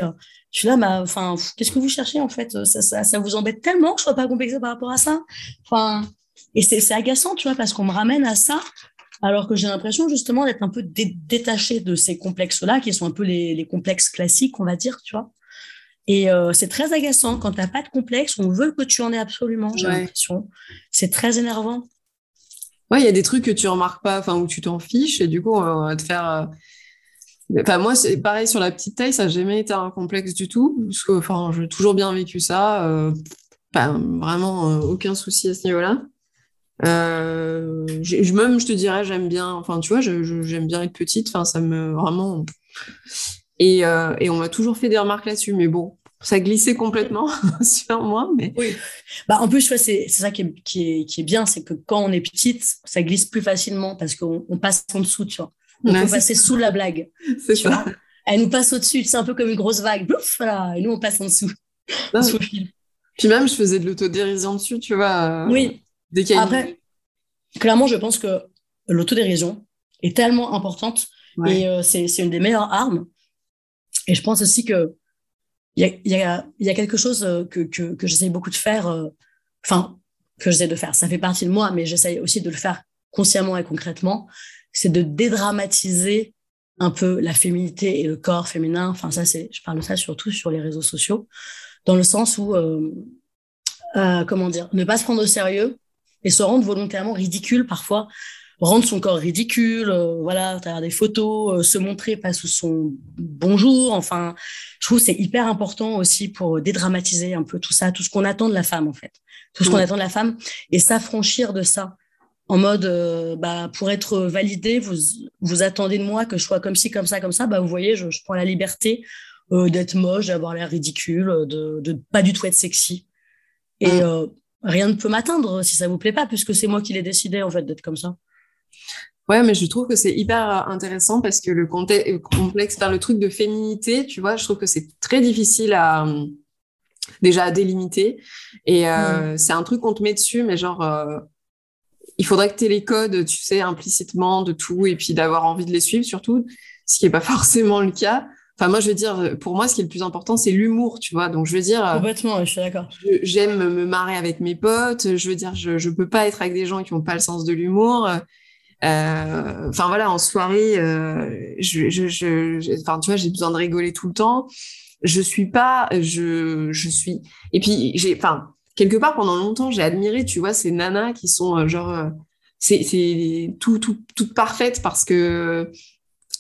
je suis là, bah, enfin, qu'est-ce que vous cherchez en fait? Ça, ça, ça, vous embête tellement que je sois pas complexée par rapport à ça? Enfin, et c'est agaçant, tu vois, parce qu'on me ramène à ça, alors que j'ai l'impression justement d'être un peu détachée de ces complexes-là, qui sont un peu les, les complexes classiques, on va dire, tu vois. Et euh, c'est très agaçant quand tu n'as pas de complexe, on veut que tu en aies absolument, j'ai l'impression. C'est très énervant. Ouais, il y a des trucs que tu remarques pas, enfin, où tu t'en fiches, et du coup, on va te faire. Euh, enfin, moi, c'est pareil sur la petite taille, ça n'a jamais été un complexe du tout, parce que, enfin, j'ai toujours bien vécu ça. Euh, vraiment, aucun souci à ce niveau-là. je, même, je te dirais, j'aime bien, enfin, tu vois, j'aime bien être petite, enfin, ça me vraiment. Et, et on m'a toujours fait des remarques là-dessus, mais bon, ça glissait complètement sur moi. Mais... Oui. Bah, en plus, c'est ça qui est, qui est, qui est bien, c'est que quand on est petite, ça glisse plus facilement parce qu'on on passe en dessous, tu vois. On peut passer sous la blague. C'est ça. Elle nous passe au-dessus, c'est un peu comme une grosse vague. voilà, et nous, on passe en dessous. Puis même, je faisais de l'autodérision dessus, tu vois. Euh, oui. Après, clairement, je pense que l'autodérision est tellement importante et euh, c'est une des meilleures armes. Et je pense aussi que il y a, quelque chose euh, que, que, que j'essaye beaucoup de faire, euh, enfin, que j'essaie de faire. Ça fait partie de moi, mais j'essaye aussi de le faire consciemment et concrètement. C'est de dédramatiser un peu la féminité et le corps féminin. Enfin, ça, c'est, je parle de ça surtout sur les réseaux sociaux, dans le sens où, euh, comment dire, ne pas se prendre au sérieux et se rendre volontairement ridicule parfois rendre son corps ridicule, euh, voilà, à travers des photos, euh, se montrer pas sous son bonjour. Enfin, je trouve c'est hyper important aussi pour dédramatiser un peu tout ça, tout ce qu'on attend de la femme en fait, tout ce qu'on attend de la femme et s'affranchir de ça. En mode, euh, bah, pour être validé, vous vous attendez de moi que je sois comme ci, comme ça, comme ça. Bah, vous voyez, je, je prends la liberté d'être moche, d'avoir l'air ridicule, de, de pas du tout être sexy. Et mm. rien ne peut m'atteindre si ça vous plaît pas, puisque c'est moi qui l'ai décidé en fait d'être comme ça. Ouais, mais je trouve que c'est hyper intéressant parce que le complexe, par le truc de féminité, tu vois, je trouve que c'est très difficile à déjà à délimiter. Et euh, c'est un truc qu'on te met dessus, mais genre, euh, il faudrait que tu aies les codes, tu sais, implicitement de tout, et puis d'avoir envie de les suivre surtout, ce qui n'est pas forcément le cas. Enfin, moi, je veux dire, pour moi, ce qui est le plus important, c'est l'humour, tu vois. Donc, je veux dire. Euh, Complètement, je suis d'accord. J'aime me marrer avec mes potes. Je veux dire, je, je peux pas être avec des gens qui n'ont pas le sens de l'humour. Euh, enfin voilà, en soirée, euh, je, je, je, enfin tu vois, j'ai besoin de rigoler tout le temps. Je suis pas, je, je suis. Et puis j'ai, enfin quelque part pendant longtemps, j'ai admiré, tu vois, ces nanas qui sont euh, genre, c'est c'est tout tout toutes parfaites parce que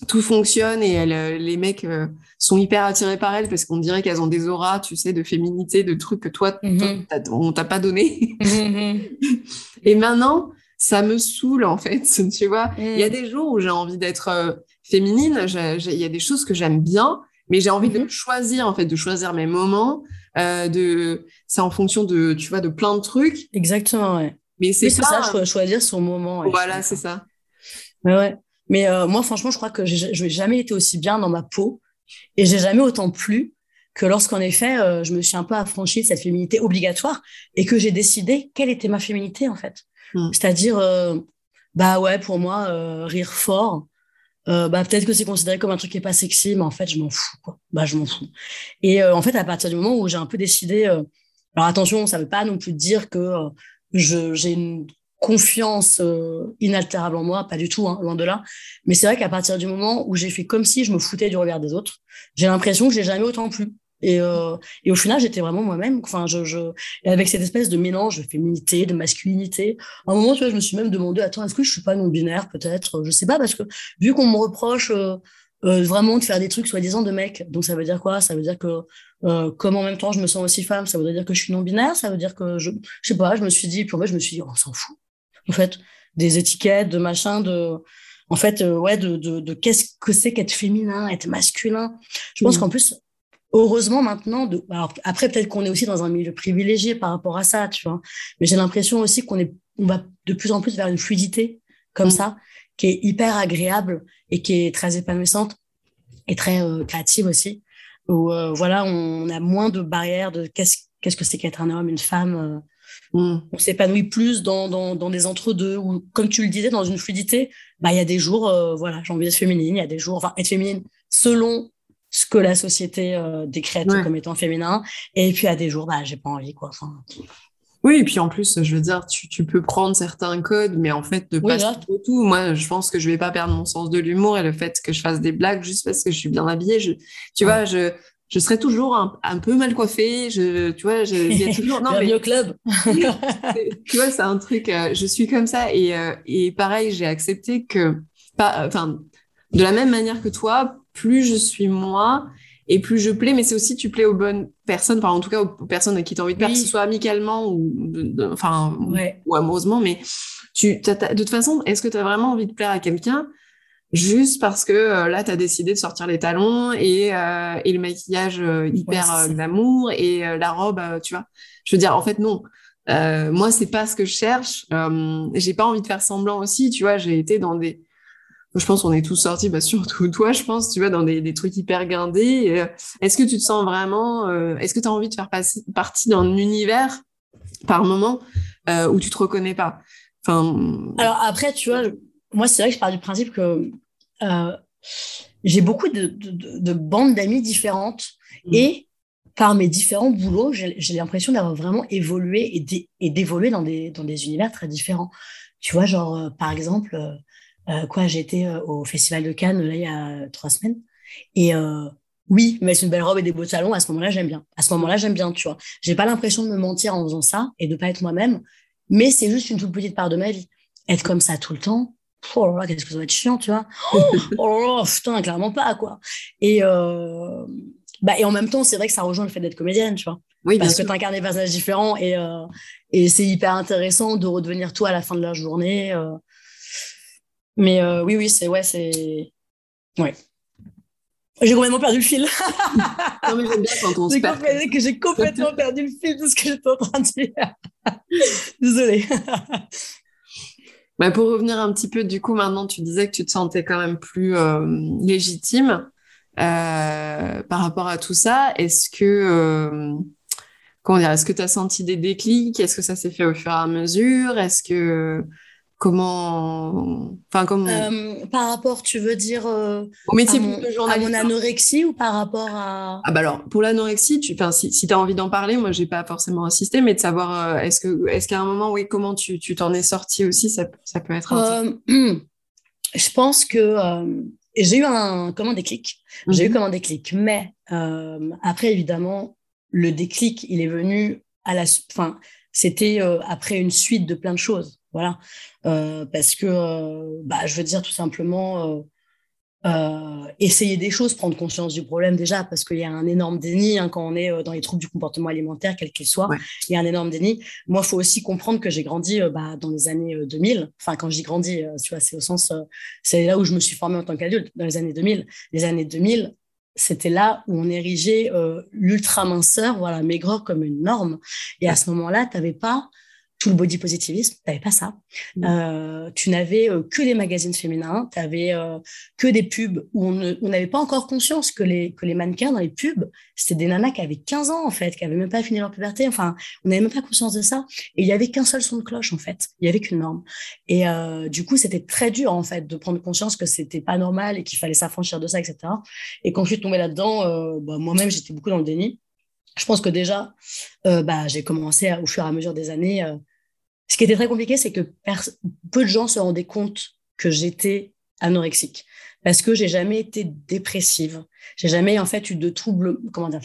tout fonctionne et elles, les mecs sont hyper attirés par elles parce qu'on dirait qu'elles ont des auras, tu sais, de féminité, de trucs que toi, mm-hmm. on t'a pas donné. Mm-hmm. et maintenant, ça me saoule en fait, tu vois. Il y a mm. des jours où j'ai envie d'être euh, féminine, il y a des choses que j'aime bien, mais j'ai envie de mm-hmm. choisir en fait, de choisir mes moments. Euh, de, c'est en fonction de, tu vois, de plein de trucs. Exactement, ouais. Mais c'est ça, choisir son moment. voilà, c'est ça. Ouais, ouais. Mais euh, moi, franchement, je crois que je n'ai jamais été aussi bien dans ma peau et j'ai jamais autant plu que lorsqu'en effet, je me suis un peu affranchie de cette féminité obligatoire et que j'ai décidé quelle était ma féminité en fait. Mm. C'est-à-dire, euh, bah ouais, pour moi, euh, rire fort, euh, bah peut-être que c'est considéré comme un truc qui est pas sexy, mais en fait, je m'en fous. Bah, je m'en fous. Et en fait, à partir du moment où j'ai un peu décidé, alors attention, ça veut pas non plus dire que j'ai une confiance inaltérable en moi, pas du tout, hein, loin de là. Mais c'est vrai qu'à partir du moment où j'ai fait comme si je me foutais du regard des autres, j'ai l'impression que j'ai jamais autant plu. Et, euh, et au final, j'étais vraiment moi-même. Enfin, je, je, avec cette espèce de mélange de féminité, de masculinité. À un moment, tu vois, je me suis même demandé, attends, est-ce que je suis pas non-binaire, peut-être? Je sais pas, parce que vu qu'on me reproche euh, euh, vraiment de faire des trucs soi-disant de mec, donc ça veut dire quoi? Ça veut dire que, euh, comme en même temps, je me sens aussi femme, ça veut dire que je suis non-binaire, ça veut dire que je, je sais pas, je me suis dit, puis en fait, je me suis dit, on s'en fout. En fait, des étiquettes, de machin, de, en fait, euh, ouais, de, de, de qu'est-ce que c'est qu'être féminin, être masculin? Je pense mmh. qu'en plus, heureusement maintenant, de, après peut-être qu'on est aussi dans un milieu privilégié par rapport à ça, tu vois, mais j'ai l'impression aussi qu'on est, on va de plus en plus vers une fluidité comme mm. ça, qui est hyper agréable et qui est très épanouissante et très euh, créative aussi. où voilà, on a moins de barrières de qu'est-ce qu'est-ce que c'est qu'être un homme, une femme. Mm. On s'épanouit plus dans, dans, dans des entre-deux, ou comme tu le disais, dans une fluidité. Bah, il y a des jours, voilà, j'ai envie d'être féminine, il y a des jours, enfin, être féminine selon ce que la société euh, décrète comme étant féminin. Et puis à des jours, bah, j'ai pas envie, quoi. Enfin... Oui, et puis en plus, je veux dire, tu, tu peux prendre certains codes, mais en fait, de pas tout, tout. Moi, je pense que je vais pas perdre mon sens de l'humour et le fait que je fasse des blagues juste parce que je suis bien habillée. Je, tu vois, je, je serai toujours un, un, peu mal coiffée. Je, tu vois, il y a toujours. Non, mais au club. tu vois, c'est un truc. Euh, je suis comme ça et, euh, et pareil, j'ai accepté que, enfin, de la même manière que toi, plus je suis moi et plus je plais, mais c'est aussi tu plais aux bonnes personnes, enfin en tout cas aux personnes à qui tu as envie de plaire, que ce soit amicalement ou, enfin, ou amoureusement, mais tu, de toute façon, est-ce que tu as vraiment envie de plaire à quelqu'un juste parce que euh, là, tu as décidé de sortir les talons et, euh, et le maquillage euh, hyper d'amour et la robe, tu vois? Je veux dire, en fait, non. moi, c'est pas ce que je cherche. j'ai pas envie de faire semblant aussi, tu vois? J'ai été dans des je pense qu'on est tous sortis, bah, surtout toi, je pense, tu vois, dans des, des trucs hyper guindés. Euh, est-ce que tu te sens vraiment, euh, est-ce que tu as envie de faire partie d'un univers par moment euh, où tu te reconnais pas? Enfin... Alors après, tu vois, moi, c'est vrai que je pars du principe que j'ai beaucoup de, de, de bandes d'amis différentes mmh. et par mes différents boulots, j'ai l'impression d'avoir vraiment évolué et d'évoluer dans des, dans des univers très différents. Tu vois, genre, par exemple, quoi, j'étais euh, au Festival de Cannes là il y a trois semaines. Et euh, oui, mettre une belle robe et des beaux talons, à ce moment-là, j'aime bien. À ce moment-là, j'aime bien, tu vois. J'ai pas l'impression de me mentir en faisant ça et de pas être moi-même, mais c'est juste une toute petite part de ma vie. Être comme ça tout le temps, oh là là, qu'est-ce que ça va être chiant, tu vois. oh là là, putain, clairement pas, quoi. Et, euh, bah, et en même temps, c'est vrai que ça rejoint le fait d'être comédienne, tu vois. Oui, Parce que tu incarnes des personnages différents et, euh, et c'est hyper intéressant de redevenir toi à la fin de la journée. Euh, mais euh, oui, oui, c'est ouais, c'est ouais. J'ai complètement perdu le fil. non, mais j'aime bien quand on se perd. que j'ai complètement perdu le fil de ce que j'étais en train de dire. Désolée. Bah pour revenir un petit peu, du coup, maintenant, tu disais que tu te sentais quand même plus euh, légitime euh, par rapport à tout ça. Est-ce que, euh, comment dire, est-ce que tu as senti des déclics? Est-ce que ça s'est fait au fur et à mesure? Est-ce que Comment, enfin comment euh, Par rapport, tu veux dire euh, au métier de journaliste, à mon anorexie ou par rapport à Ah bah alors pour l'anorexie, tu, enfin si, si tu as envie d'en parler, moi j'ai pas forcément assisté, mais de savoir euh, est-ce que est-ce qu'à un moment, oui, comment tu tu t'en es sorti aussi, ça, ça peut être. je pense que j'ai eu un comment déclic, j'ai eu mhm. comment déclic, mais après évidemment le déclic, il est venu à la, enfin c'était après une suite de plein de choses voilà. Euh, parce que, euh, bah, je veux dire tout simplement, euh, essayer des choses, prendre conscience du problème déjà, parce qu'il y a un énorme déni hein, quand on est dans les troubles du comportement alimentaire, quel qu'il soit. Il y a un énorme déni. Moi, il faut aussi comprendre que j'ai grandi bah, dans les années 2000. Enfin, quand j'y grandi, tu vois, c'est au sens, c'est là où je me suis formée en tant qu'adulte, dans les années 2000. Les années 2000, c'était là où on érigeait l'ultra minceur, voilà, maigreur comme une norme. Et à ce moment-là, tu n'avais pas tout le body positivisme, tu n'avais pas ça. Mmh. Euh, tu n'avais euh, que les magazines féminins, tu n'avais euh, que des pubs où on n'avait pas encore conscience que les, que les mannequins dans les pubs, c'était des nanas qui avaient 15 ans en fait, qui n'avaient même pas fini leur puberté. Enfin, on n'avait même pas conscience de ça. Et il n'y avait qu'un seul son de cloche en fait. Il n'y avait qu'une norme. Et du coup, c'était très dur en fait de prendre conscience que c'était pas normal et qu'il fallait s'affranchir de ça, etc. Et quand je suis tombée là-dedans, bah, moi-même, j'étais beaucoup dans le déni je pense que déjà, euh, bah, j'ai commencé au fur et à mesure des années. Euh, ce qui était très compliqué, c'est que peu de gens se rendaient compte que j'étais anorexique parce que j'ai jamais été dépressive. J'ai jamais en fait eu de troubles, comment dire,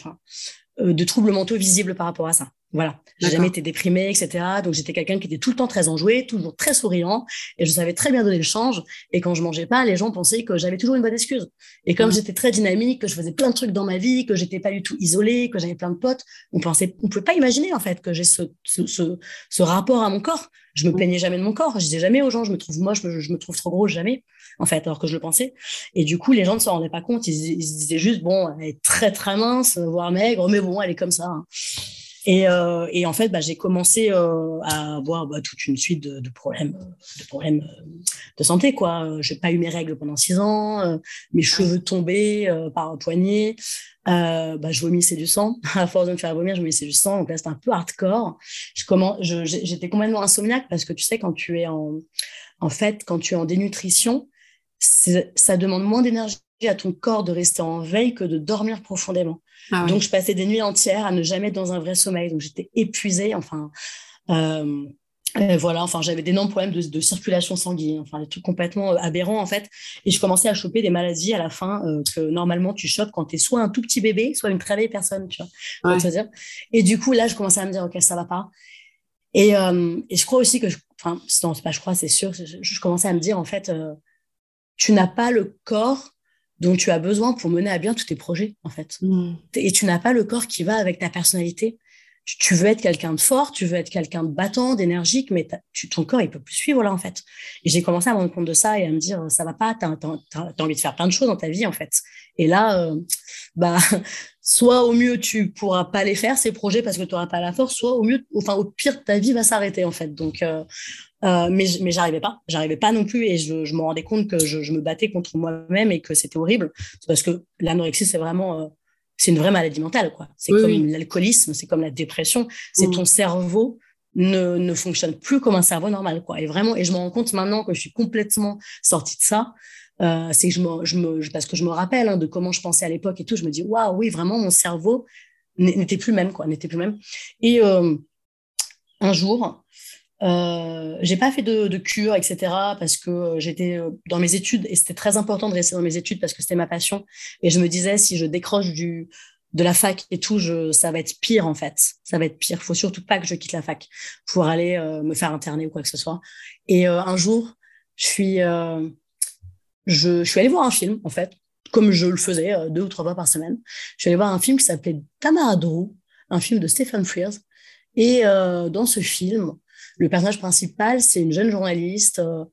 euh, de troubles mentaux visibles par rapport à ça. Voilà. J'ai jamais été déprimée, etc. Donc j'étais quelqu'un qui était tout le temps très enjoué, toujours très souriant, et je savais très bien donner le change. Et quand je mangeais pas, les gens pensaient que j'avais toujours une bonne excuse. Et comme j'étais très dynamique, que je faisais plein de trucs dans ma vie, que j'étais pas du tout isolée, que j'avais plein de potes, on pensait, on pouvait pas imaginer en fait que j'ai ce, ce, ce, ce, rapport à mon corps. Je me plaignais jamais de mon corps. Je disais jamais aux gens, je me trouve moche, je me, trouve trop gros, jamais. En fait, alors que je le pensais. Et du coup, les gens ne s'en rendaient pas compte. Ils, ils disaient juste, bon, elle est très très mince, voire maigre, mais bon, elle est comme ça. Hein. Et, euh, et en fait, bah, j'ai commencé euh, à avoir bah, toute une suite de, de problèmes, de problèmes euh, de santé. quoi. J'ai pas eu mes règles pendant six ans, euh, mes cheveux tombaient euh, par poignée, euh, bah, je vomissais du sang. À force de me faire vomir, je vomissais du sang. Donc là, c'était un peu hardcore. Je comment, j'étais complètement insomniaque parce que tu sais, quand tu es en, en fait, quand tu es en dénutrition, ça demande moins d'énergie à ton corps de rester en veille que de dormir profondément. Ah Donc, je passais des nuits entières à ne jamais être dans un vrai sommeil. Donc, j'étais épuisée. Enfin, euh, voilà. Enfin, j'avais d'énormes problèmes de, circulation sanguine. Enfin, des trucs complètement euh, aberrants, en fait. Et je commençais à choper des maladies à la fin euh, que normalement tu chopes quand tu es soit un tout petit bébé, soit une très vieille personne, tu vois. Dire. Et du coup, là, je commençais à me dire, OK, ça va pas. Et, et je crois aussi que, je, enfin, non, c'est pas je crois, c'est sûr, je, je, commençais à me dire, en fait, tu n'as pas le corps dont tu as besoin pour mener à bien tous tes projets, en fait. Mm. Et tu n'as pas le corps qui va avec ta personnalité. Tu, veux être quelqu'un de fort, tu veux être quelqu'un de battant, d'énergique, mais tu, ton corps, il peut plus suivre, là, en fait. Et j'ai commencé à me rendre compte de ça et à me dire, ça va pas, tu as, envie de faire plein de choses dans ta vie, en fait. Et là, euh, bah, soit au mieux, tu pourras pas les faire, ces projets, parce que tu n'auras pas la force, soit au mieux, enfin, au pire, ta vie va s'arrêter, en fait. Donc, euh, euh, mais mais j'arrivais pas, j'arrivais pas non plus et je, je me rendais compte que je, je me battais contre moi-même et que c'était horrible parce que l'anorexie c'est vraiment euh, c'est une vraie maladie mentale quoi. C'est comme l'alcoolisme, c'est comme la dépression, c'est ton cerveau ne, ne fonctionne plus comme un cerveau normal quoi. Et vraiment et je me rends compte maintenant que je suis complètement sortie de ça. Euh, c'est que je me, je me parce que je me rappelle hein, de comment je pensais à l'époque et tout, je me dis waouh oui vraiment mon cerveau n'était plus le même quoi, n'était plus le même. Et un jour, euh, j'ai pas fait de, cure, etc. parce que euh, j'étais euh, dans mes études et c'était très important de rester dans mes études parce que c'était ma passion. Et je me disais, si je décroche du, de la fac et tout, ça va être pire en fait. Ça va être pire. Faut surtout pas que je quitte la fac pour aller me faire interner ou quoi que ce soit. Et un jour, je suis, je, suis allée voir un film en fait, comme je le faisais deux ou trois fois par semaine. Je suis allée voir un film qui s'appelait Tamara un film de Stephen Frears. Et dans ce film, le personnage principal, c'est une jeune journaliste euh,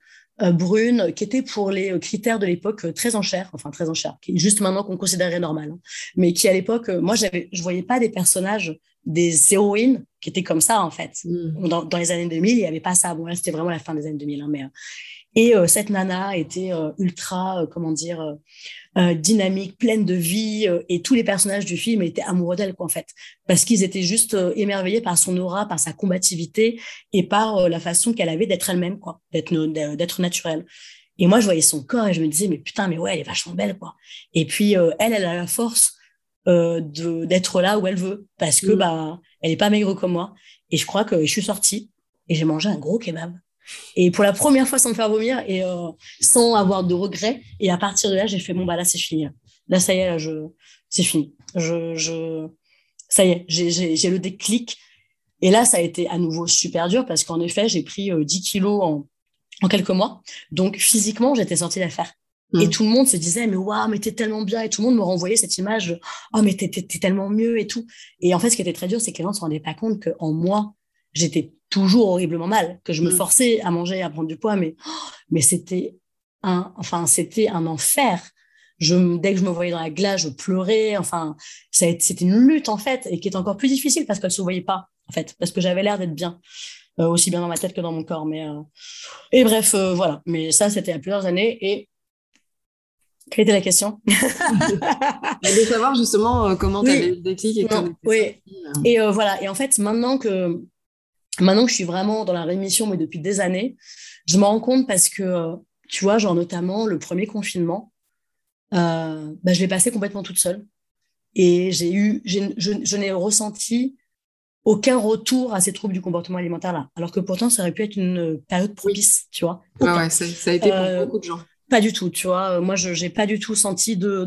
euh, brune qui était pour les critères de l'époque très en chair, enfin très en chair, qui juste maintenant qu'on considérait normal, hein. mais qui à l'époque, euh, moi j'avais, je voyais pas des personnages, des héroïnes qui étaient comme ça en fait. Mm. Dans, les années 2000, il y avait pas ça. Bon là c'était vraiment la fin des années 2000, hein, mais et euh, cette nana était euh, ultra, euh, comment dire, dynamique, pleine de vie, et tous les personnages du film étaient amoureux d'elle, quoi, en fait, parce qu'ils étaient juste émerveillés par son aura, par sa combativité et par la façon qu'elle avait d'être elle-même, quoi, d'être d'être naturelle. Et moi, je voyais son corps et je me disais, mais putain, mais ouais, elle est vachement belle, quoi. Et puis elle, elle a la force euh, d'être là où elle veut, parce que mm. bah, elle est pas maigre comme moi. Et je crois que je suis sortie et j'ai mangé un gros kebab. Et pour la première fois sans me faire vomir et euh, sans avoir de regrets. Et à partir de là, j'ai fait bon bah là c'est fini. Là ça y est, là, je c'est fini. Je, je ça y est, j'ai le déclic. Et là ça a été à nouveau super dur parce qu'en effet j'ai pris 10 euh, kilos en, en quelques mois. Donc physiquement j'étais sortie d'affaire. Et mmh. tout le monde se disait, mais waouh, mais t'es tellement bien. Et tout le monde me renvoyait cette image, oh, mais t'es, tellement mieux et tout. Et en fait, ce qui était très dur, c'est que les gens ne se rendaient pas compte qu'en moi, j'étais toujours horriblement mal, que je me mm. forçais à manger, à prendre du poids, mais, mais c'était un, enfin, c'était un enfer. Je, dès que je me voyais dans la glace, je pleurais. Enfin, c'était une lutte, en fait, et qui est encore plus difficile parce qu'elle se voyait pas, en fait, parce que j'avais l'air d'être bien. Euh, aussi bien dans ma tête que dans mon corps. Mais, euh, Et bref, euh, voilà. Mais ça, c'était il y a plusieurs années. Et quelle était la question? De savoir justement comment tu avais le déclic et comment Oui. Et voilà. Et en fait, maintenant que Maintenant que je suis vraiment dans la rémission, mais depuis des années, je me rends compte parce que, tu vois, genre notamment le premier confinement, euh, bah, je l'ai passé complètement toute seule. Et j'ai eu, je, je n'ai ressenti aucun retour à ces troubles du comportement alimentaire là. Alors que pourtant, ça aurait pu être une période propice, tu vois. ouais, ça, a été pour euh, beaucoup de gens. Pas du tout, tu vois. Moi, je n'ai pas du tout senti de.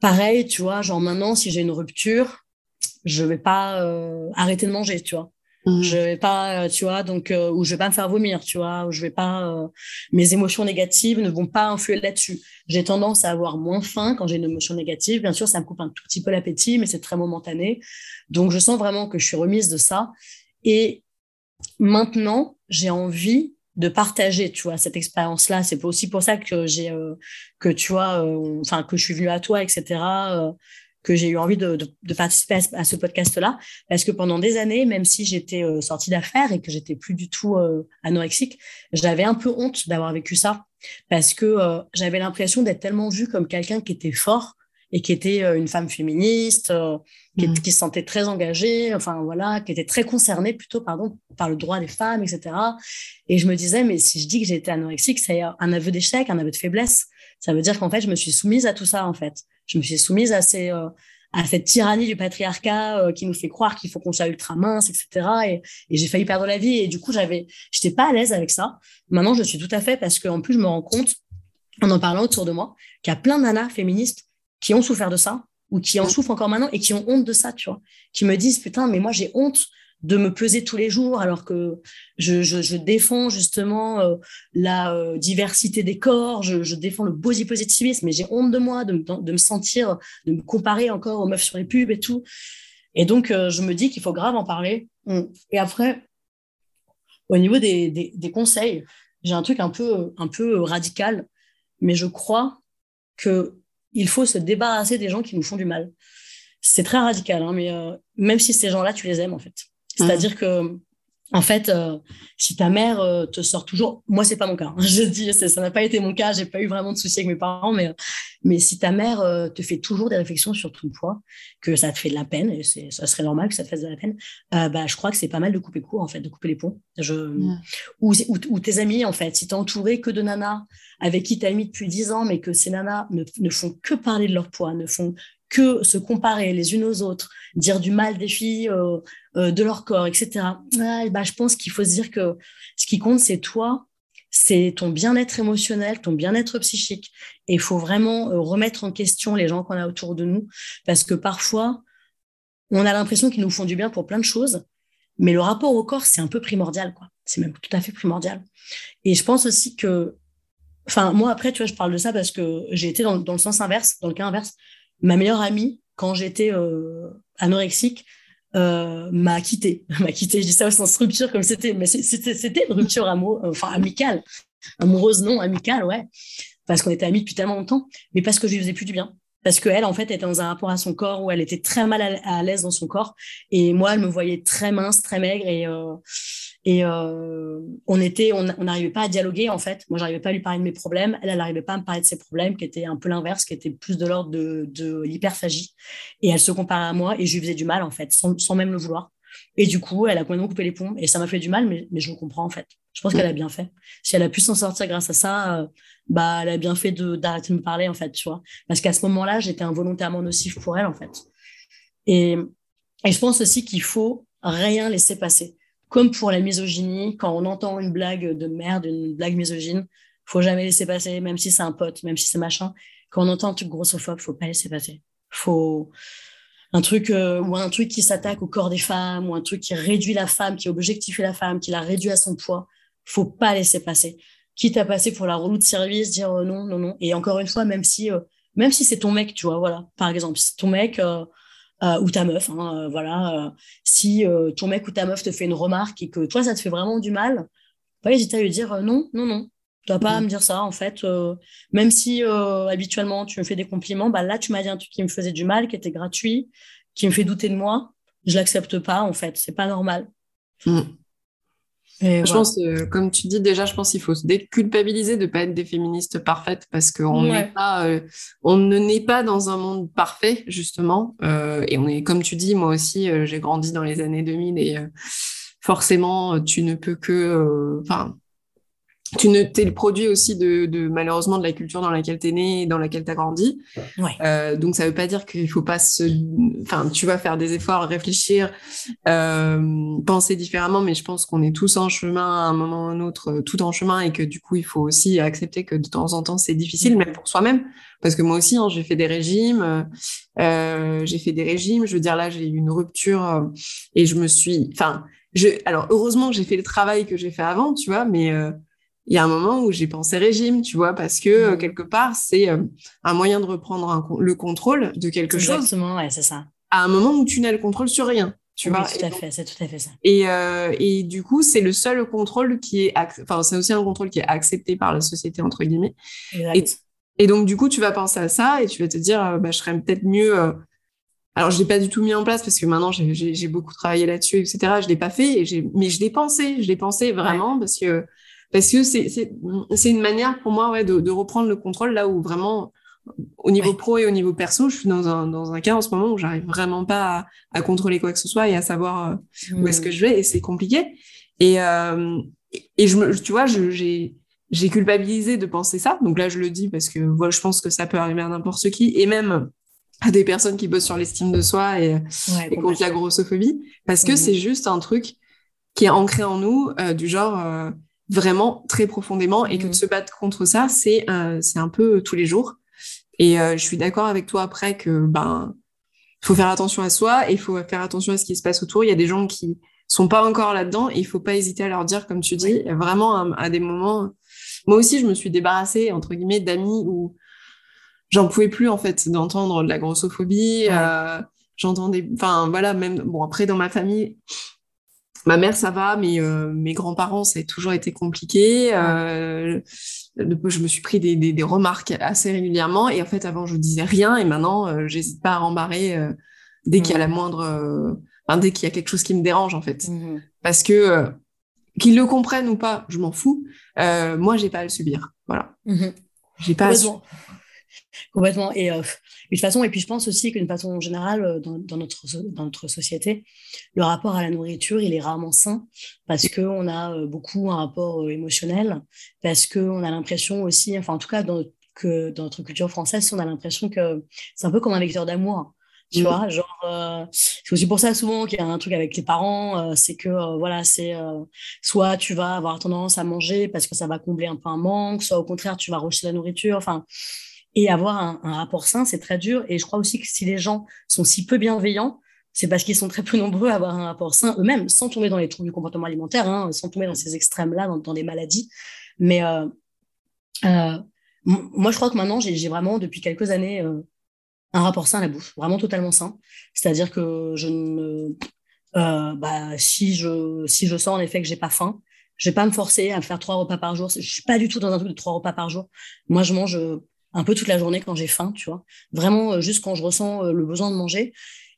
pareil, tu vois, genre maintenant, si j'ai une rupture, je vais pas euh, arrêter de manger, tu vois. Mmh. Je vais pas, euh, tu vois, donc euh, ou je vais pas me faire vomir, tu vois, ou je vais pas, euh, mes émotions négatives ne vont pas influer là-dessus. J'ai tendance à avoir moins faim quand j'ai une émotion négative. Bien sûr, ça me coupe un tout petit peu l'appétit, mais c'est très momentané. Donc, je sens vraiment que je suis remise de ça. Et maintenant, j'ai envie de partager, tu vois, cette expérience-là. C'est aussi pour ça que j'ai, que tu vois, enfin, que je suis venue à toi, etc que j'ai eu envie de, participer à ce, podcast-là, parce que pendant des années, même si j'étais sortie d'affaires et que j'étais plus du tout anorexique, j'avais un peu honte d'avoir vécu ça, parce que j'avais l'impression d'être tellement vue comme quelqu'un qui était fort et qui était une femme féministe, mmh. qui, se sentait très engagée, enfin voilà, qui était très concernée plutôt, pardon, par le droit des femmes, etc. Et je me disais, mais si je dis que j'étais anorexique, c'est un aveu d'échec, un aveu de faiblesse. Ça veut dire qu'en fait, je me suis soumise à tout ça, en fait. Je me suis soumise à ces, euh, à cette tyrannie du patriarcat euh, qui nous fait croire qu'il faut qu'on soit ultra mince, etc. Et, et j'ai failli perdre la vie. Et du coup, j'avais, j'étais pas à l'aise avec ça. Maintenant, je suis tout à fait parce qu'en plus, je me rends compte, en en parlant autour de moi, qu'il y a plein de nanas féministes qui ont souffert de ça ou qui en souffrent encore maintenant et qui ont honte de ça, tu vois, qui me disent putain, mais moi j'ai honte de me peser tous les jours alors que je, je, défends justement euh, la euh, diversité des corps, je, je, défends le body positivisme, mais j'ai honte de moi, de, de, me sentir, de me comparer encore aux meufs sur les pubs et tout. Et donc, euh, je me dis qu'il faut grave en parler. Et après, au niveau des, des, des conseils, j'ai un truc un peu, un peu radical, mais je crois que il faut se débarrasser des gens qui nous font du mal. C'est très radical, hein, mais euh, même si ces gens-là, tu les aimes, en fait. C'est-à-dire que, en fait, euh, si ta mère euh, te sort toujours, moi, c'est pas mon cas. Hein. je dis, ça n'a pas été mon cas. J'ai pas eu vraiment de soucis avec mes parents, mais, mais si ta mère te fait toujours des réflexions sur ton poids, que ça te fait de la peine, et ça serait normal que ça te fasse de la peine, bah, je crois que c'est pas mal de couper court, en fait, de couper les ponts. Je... Ou, ou, tes amis, en fait, si t'es entouré que de nanas avec qui tu as mis depuis dix ans, mais que ces nanas ne, ne, font que parler de leur poids, ne font que se comparer les unes aux autres, dire du mal des filles, euh, euh, de leur corps, etc. bah, je pense qu'il faut se dire que ce qui compte, c'est toi, c'est ton bien-être émotionnel, ton bien-être psychique. Et il faut vraiment euh, remettre en question les gens qu'on a autour de nous, parce que parfois, on a l'impression qu'ils nous font du bien pour plein de choses, mais le rapport au corps, c'est un peu primordial, quoi. C'est même tout à fait primordial. Et je pense aussi que Enfin, moi, après, tu vois, je parle de ça parce que j'ai été dans, le sens inverse, dans le cas inverse. Ma meilleure amie, quand j'étais euh, anorexique, euh, m'a quitté. m'a quitté. Je dis ça au sens rupture comme c'était, mais c'était une rupture amour, enfin amicale, amoureuse non amicale, ouais, parce qu'on était amis depuis tellement longtemps, mais parce que je lui faisais plus du bien. Parce qu'elle, en fait, était dans un rapport à son corps où elle était très mal à l'aise dans son corps. Et moi, elle me voyait très mince, très maigre. Et, euh, et euh, on était, on n'arrivait pas à dialoguer en fait. Moi, j'arrivais pas à lui parler de mes problèmes. Elle, elle n'arrivait pas à me parler de ses problèmes, qui étaient un peu l'inverse, qui étaient plus de l'ordre de, de l'hyperphagie. Et elle se comparait à moi et je lui faisais du mal en fait, sans, sans même le vouloir. Et du coup, elle a complètement coupé les ponts et ça m'a fait du mal, mais, mais je le comprends en fait. Je pense qu'elle a bien fait. Si elle a pu s'en sortir grâce à ça, euh, bah, elle a bien fait d'arrêter de, me parler en fait, tu vois. Parce qu'à ce moment-là, j'étais involontairement nocif pour elle en fait. Et, et je pense aussi qu'il faut rien laisser passer comme pour la misogynie, quand on entend une blague de merde, une blague misogyne, faut jamais laisser passer, même si c'est un pote, même si c'est machin. Quand on entend un truc grossophobe, faut pas laisser passer. Faut un truc euh, ou un truc qui s'attaque au corps des femmes ou un truc qui réduit la femme, qui objectifie la femme, qui la réduit à son poids, faut pas laisser passer. Quitte à passer pour la relou de service, dire euh, non, non, non. Et encore une fois, même si euh, même si c'est ton mec, tu vois, voilà. Par exemple, si c'est ton mec, euh, ou ta meuf. Hein, voilà, si ton mec ou ta meuf te fait une remarque et que toi, ça te fait vraiment du mal, pas hésiter à lui dire non, non, non. Tu n'as pas mm. me dire ça, en fait. même si habituellement tu me fais des compliments, bah là, tu m'as dit un truc qui me faisait du mal, qui était gratuit, qui me fait douter de moi. Je l'accepte pas, en fait. C'est pas normal. Mm je pense, euh, comme tu dis déjà, je pense qu'il faut se déculpabiliser de pas être des féministes parfaites parce qu'on pas, euh, on ne naît pas dans un monde parfait justement. Euh, et on est, comme tu dis, moi aussi, j'ai grandi dans les années 2000 et forcément, tu ne peux que, enfin, tu ne t'es le produit aussi de, de, malheureusement de la culture dans laquelle tu es né et dans laquelle tu as grandi. Ouais. Euh, donc ça veut pas dire qu'il faut pas se enfin tu vas faire des efforts, réfléchir, euh, penser différemment mais je pense qu'on est tous en chemin à un moment ou à un autre euh, tout en chemin et que du coup il faut aussi accepter que de temps en temps c'est difficile même pour soi-même parce que moi aussi hein, j'ai fait des régimes euh, j'ai fait des régimes, je veux dire là j'ai eu une rupture euh, et je me suis enfin je alors heureusement j'ai fait le travail que j'ai fait avant, tu vois, mais euh, il y a un moment où j'ai pensé régime, tu vois, parce que euh, mmh. quelque part, c'est euh, un moyen de reprendre le contrôle de quelque chose. Exactement, ouais, c'est ça. À un moment où tu n'as le contrôle sur rien, tu vois. Tout à fait, c'est tout à fait ça. Et, euh, et du coup, c'est le seul contrôle qui est, enfin, c'est aussi un contrôle qui est accepté par la société entre guillemets. Et, et, donc, du coup, tu vas penser à ça et tu vas te dire, bah, je serais peut-être mieux alors, je l'ai pas du tout mis en place parce que maintenant, j'ai beaucoup travaillé là-dessus, etc. Je l'ai pas fait, mais je l'ai pensé. Je l'ai pensé vraiment parce que parce que c'est une manière pour moi ouais, de, de, reprendre le contrôle là où vraiment au niveau pro et au niveau perso, je suis dans un, dans un cas en ce moment où j'arrive vraiment pas à, à, contrôler quoi que ce soit et à savoir euh, où est-ce que je vais et c'est compliqué. Et, euh, et je me, tu vois, j'ai j'ai culpabilisé de penser ça. Donc là, je le dis parce que voilà, je pense que ça peut arriver à n'importe qui et même à des personnes qui bossent sur l'estime de soi et, et contre la grossophobie parce que mmh. c'est juste un truc qui est ancré en nous euh, du genre euh, vraiment très profondément et que de mmh. se battre contre ça, c'est euh, c'est un peu tous les jours. Et je suis d'accord avec toi après que ben faut faire attention à soi et il faut faire attention à ce qui se passe autour. Il y a des gens qui sont pas encore là-dedans et il faut pas hésiter à leur dire, comme tu dis, vraiment à, des moments. Moi aussi, je me suis débarrassée entre guillemets d'amis où j'en pouvais plus en fait d'entendre de la grossophobie. Euh, J'entendais, enfin voilà, même bon après dans ma famille, ma mère ça va, mais euh, mes grands-parents ça a toujours été compliqué. Euh, je me suis pris des, des, des, remarques assez régulièrement et en fait avant je disais rien et maintenant euh, j'hésite pas à rembarrer euh, dès qu'il y a la moindre, enfin, dès qu'il y a quelque chose qui me dérange en fait, mmh parce que qu'ils le comprennent ou pas, je m'en fous. moi j'ai pas à le subir, voilà. Mmh j'ai pas à Complètement. Et, euh, toute façon, et puis je pense aussi qu'une façon générale, euh, dans, dans, notre, dans notre société, le rapport à la nourriture, il est rarement sain parce qu'on a euh, beaucoup un rapport émotionnel, parce qu'on a l'impression aussi, enfin en tout cas dans, que dans notre culture française, on a l'impression que c'est un peu comme un vecteur d'amour. Tu mmh. vois, genre, c'est aussi pour ça souvent qu'il y a un truc avec les parents, c'est que voilà, c'est soit tu vas avoir tendance à manger parce que ça va combler un peu un manque, soit au contraire tu vas rejeter la nourriture. Enfin, et avoir un, rapport sain, c'est très dur. Et je crois aussi que si les gens sont si peu bienveillants, c'est parce qu'ils sont très peu nombreux à avoir un rapport sain eux-mêmes, sans tomber dans les troubles du comportement alimentaire, hein, sans tomber dans ces extrêmes-là, dans, des maladies. Mais euh, euh, moi, je crois que maintenant, j'ai vraiment, depuis quelques années, euh, un rapport sain à la bouffe, vraiment totalement sain. C'est-à-dire que je ne, bah, si je, si je sens en effet que j'ai pas faim, je vais pas me forcer à faire trois repas par jour. Je suis pas du tout dans un truc de trois repas par jour. Moi, je mange un peu toute la journée quand j'ai faim, tu vois. Vraiment, euh, juste quand je ressens euh, le besoin de manger.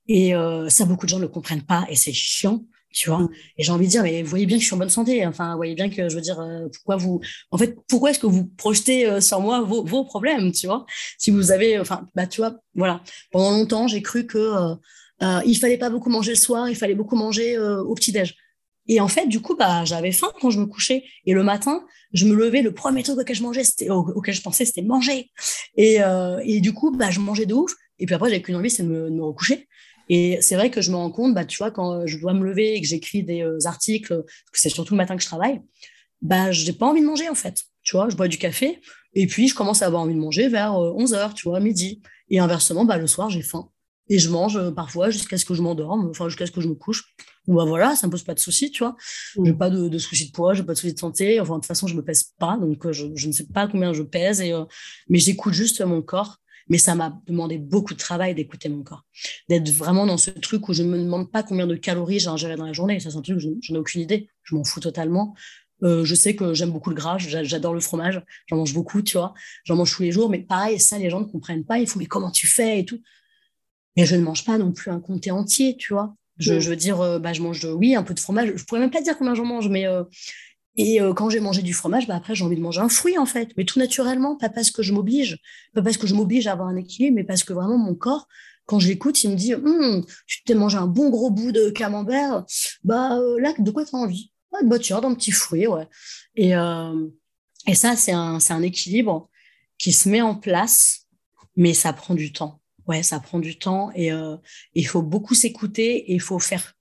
Et euh, ça, beaucoup de gens ne le comprennent pas et c'est chiant, tu vois. Mm. Et j'ai envie de dire, mais vous voyez bien que je suis en bonne santé. Enfin, vous voyez bien que je veux dire, pourquoi vous, en fait, pourquoi est-ce que vous projetez sur moi vos, vos, problèmes, tu vois? Si vous avez, enfin, bah, tu vois, voilà. Pendant longtemps, j'ai cru que euh, il fallait pas beaucoup manger le soir, il fallait beaucoup manger au petit déj. Et en fait, du coup, bah, j'avais faim quand je me couchais. Et le matin, je me levais, le premier truc auquel je mangeais, c'était, auquel je pensais, c'était manger. Et, euh, et du coup, bah, je mangeais de ouf. Et puis après, j'avais qu'une envie, c'est de me, me, recoucher. Et c'est vrai que je me rends compte, bah, tu vois, quand je dois me lever et que j'écris des euh, articles, parce que c'est surtout le matin que je travaille, bah, j'ai pas envie de manger, en fait. Tu vois, je bois du café. Et puis, je commence à avoir envie de manger vers 11 euh, tu vois, midi. Et inversement, bah, le soir, j'ai faim. Et je mange euh, parfois jusqu'à ce que je m'endorme, enfin jusqu'à ce que je me couche. Bon, bah voilà, ça me pose pas de soucis, tu vois. Je J'ai mm. pas de, de soucis de poids, j'ai pas de soucis de santé. Enfin, de toute façon, je me pèse pas, donc euh, je, je ne sais pas combien je pèse. Et, euh, mais j'écoute juste mon corps. Mais ça m'a demandé beaucoup de travail d'écouter mon corps. D'être vraiment dans ce truc où je ne me demande pas combien de calories j'ai ingéré dans la journée. Ça, c'est un truc que je, n'ai aucune idée. Je m'en fous totalement. Euh, je sais que j'aime beaucoup le gras, j'adore le fromage, j'en mange beaucoup, tu vois. J'en mange tous les jours, mais pareil, ça, les gens ne comprennent pas. Il faut, mais comment tu fais et tout. Mais je ne mange pas non plus un comté entier, tu vois. Je, veux dire, euh, bah, je mange, oui, un peu de fromage. Je pourrais même pas dire combien j'en mange, mais euh, et euh, quand j'ai mangé du fromage, bah, après j'ai envie de manger un fruit en fait, mais tout naturellement, pas parce que je m'oblige, pas parce que je m'oblige à avoir un équilibre, mais parce que vraiment mon corps, quand je l'écoute, il me dit, hum, tu t'es mangé un bon gros bout de camembert, bah là, de quoi tu as envie Bah tiens, d'un petit fruit, ouais. Et et ça, c'est un c'est un équilibre qui se met en place, mais ça prend du temps ouais, ça prend du temps et euh, il faut beaucoup s'écouter et il faut faire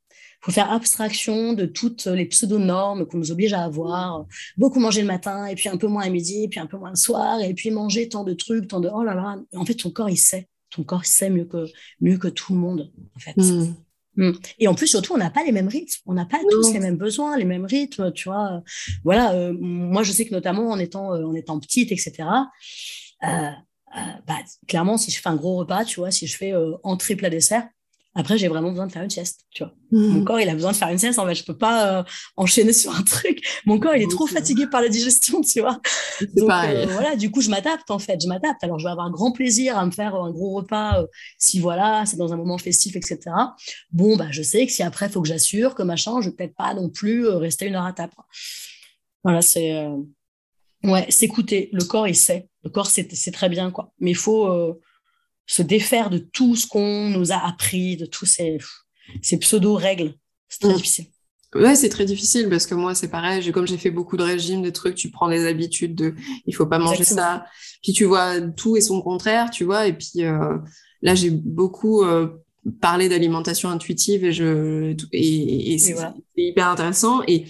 faut faire abstraction de toutes les pseudo-normes qu'on nous oblige à avoir. Beaucoup manger le matin, et puis un peu moins à midi, et puis un peu moins le soir, et puis manger tant de trucs, tant de... Oh là là. En fait, ton corps, il sait. Ton corps, il sait mieux que, mieux que tout le monde, en fait. Hmm. Hmm. Et en plus, surtout, on n'a pas les mêmes rythmes. On n'a pas tous les mêmes besoins, les mêmes rythmes, tu vois. Voilà. Euh, moi, je sais que notamment en étant, euh, en étant petite, etc., euh, bah, clairement, si je fais un gros repas, tu vois, si je fais euh, entrée, plat, dessert, Après, j'ai vraiment besoin de faire une sieste, tu vois. Mon mmh. corps, il a besoin de faire une sieste. En fait, je peux pas euh, enchaîner sur un truc. Mon corps, il est trop fatigué par la digestion, tu vois. Donc, euh, voilà, du coup, je m'adapte, en fait. Je m'adapte. Alors, je vais avoir grand plaisir à me faire un gros repas euh, si, voilà, c'est dans un moment festif, etc. Bon, bah, je sais que si après, il faut que j'assure que machin, je vais peut-être pas non plus rester une heure à table. Voilà, c'est... Ouais, s'écouter. Le corps, il sait. Le corps, c'est très bien, quoi. Mais il faut se défaire de tout ce qu'on nous a appris, de tous ces, ces pseudo-règles. C'est très mm. difficile. Ouais, c'est très difficile parce que moi, c'est pareil. Comme j'ai fait beaucoup de régimes, des trucs, tu prends des habitudes de il faut pas manger ça. Puis tu vois, tout et son contraire, tu vois. Et puis euh, là, j'ai beaucoup euh, parlé d'alimentation intuitive et, je, et, c'est hyper intéressant. Et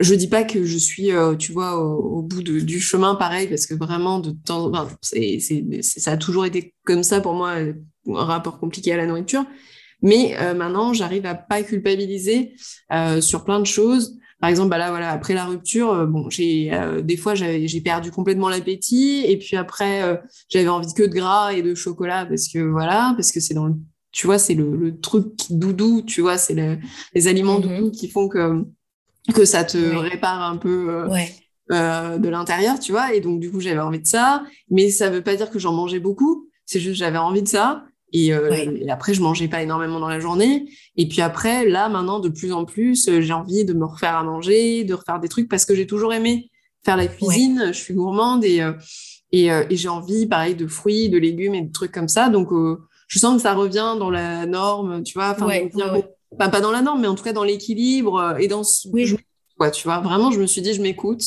je dis pas que je suis, euh, tu vois, au, bout du chemin pareil, parce que vraiment, de temps, enfin, c'est, ça a toujours été comme ça pour moi, un rapport compliqué à la nourriture. Mais euh, maintenant, j'arrive à pas culpabiliser euh, sur plein de choses. Par exemple, bah là, voilà, après la rupture, bon, j'ai des fois j'ai perdu complètement l'appétit, et puis après j'avais envie que de gras et de chocolat parce que voilà, parce que c'est dans le, tu vois, c'est le, truc doudou, tu vois, c'est les aliments mm-hmm. doudou qui font que que ça te répare un peu euh, euh, de l'intérieur, tu vois. Et donc, du coup, j'avais envie de ça. Mais ça veut pas dire que j'en mangeais beaucoup. C'est juste j'avais envie de ça. Euh, et, après, je mangeais pas énormément dans la journée. Et puis après, là, maintenant, de plus en plus, j'ai envie de me refaire à manger, de refaire des trucs parce que j'ai toujours aimé faire la cuisine. Je suis gourmande et, et, j'ai envie, pareil, de fruits, de légumes et de trucs comme ça. Donc, je sens que ça revient dans la norme, tu vois. Enfin, pas dans la norme, mais en tout cas dans l'équilibre euh, et dans ce. Oui. tu vois, vraiment, je me suis dit, je m'écoute.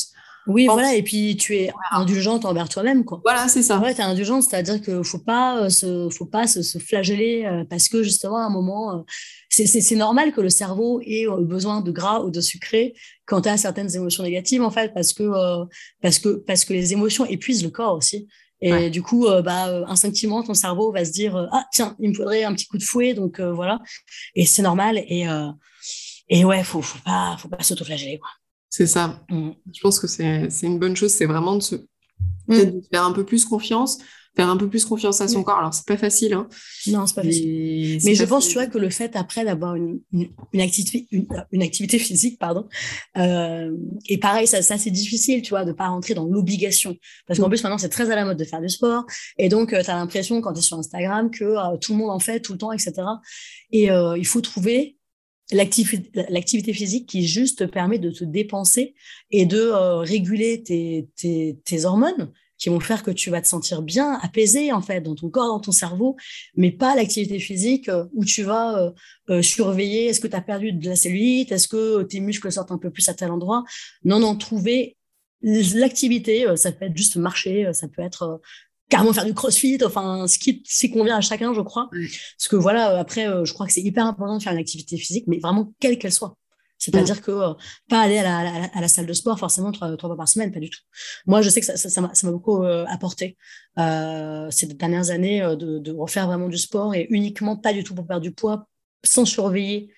Oui, voilà, et puis tu es indulgente envers toi-même, quoi. Voilà, c'est ça. Ouais, tu es indulgente, c'est-à-dire qu'il faut pas euh, se, faut pas se, flageller euh, parce que justement, à un moment, c'est normal que le cerveau ait besoin de gras ou de sucré quand tu as certaines émotions négatives, en fait, parce que, parce que, parce que les émotions épuisent le corps aussi. Et du coup, euh, bah, euh, instinctivement, ton cerveau va se dire euh, ah tiens, il me faudrait un petit coup de fouet, donc voilà. Et c'est normal. Et et ouais, faut faut pas faut pas s'autoflageller. C'est ça. Mmh. Je pense que c'est c'est une bonne chose. C'est vraiment de se mmh. de faire un peu plus confiance faire un peu plus confiance à son corps. Alors, c'est pas facile. Hein. Non, c'est pas facile. Mais je pense, tu vois, que le fait après d'avoir une, une, activité, une, activité physique, pardon, euh, et pareil, ça, ça c'est difficile, tu vois, de pas rentrer dans l'obligation. Parce qu'en mm. plus, maintenant, c'est très à la mode de faire du sport. Et donc, euh, tu as l'impression, quand tu es sur Instagram, que euh, tout le monde en fait tout le temps, etc. Et il faut trouver l'activité physique qui juste te permet de te dépenser et de réguler tes, tes, tes hormones qui vont faire que tu vas te sentir bien, apaisé en fait dans ton corps, dans ton cerveau, mais pas l'activité physique euh, où tu vas euh, euh, surveiller est-ce que tu as perdu de la cellulite, est-ce que tes muscles sortent un peu plus à tel endroit. Non, non, trouver l'activité, ça peut être juste marcher, ça peut être carrément faire du crossfit, enfin ce qui s'y convient à chacun, je crois. Parce que voilà, après, je crois que c'est hyper important de faire une activité physique, mais vraiment quelle qu'elle soit. C'est-à-dire que euh, pas aller à la, salle de sport forcément trois, fois par semaine, pas du tout. Moi, je sais que ça, ça, m'a beaucoup euh, apporté euh, ces dernières années de, refaire vraiment du sport et uniquement pas du tout pour perdre du poids, sans surveiller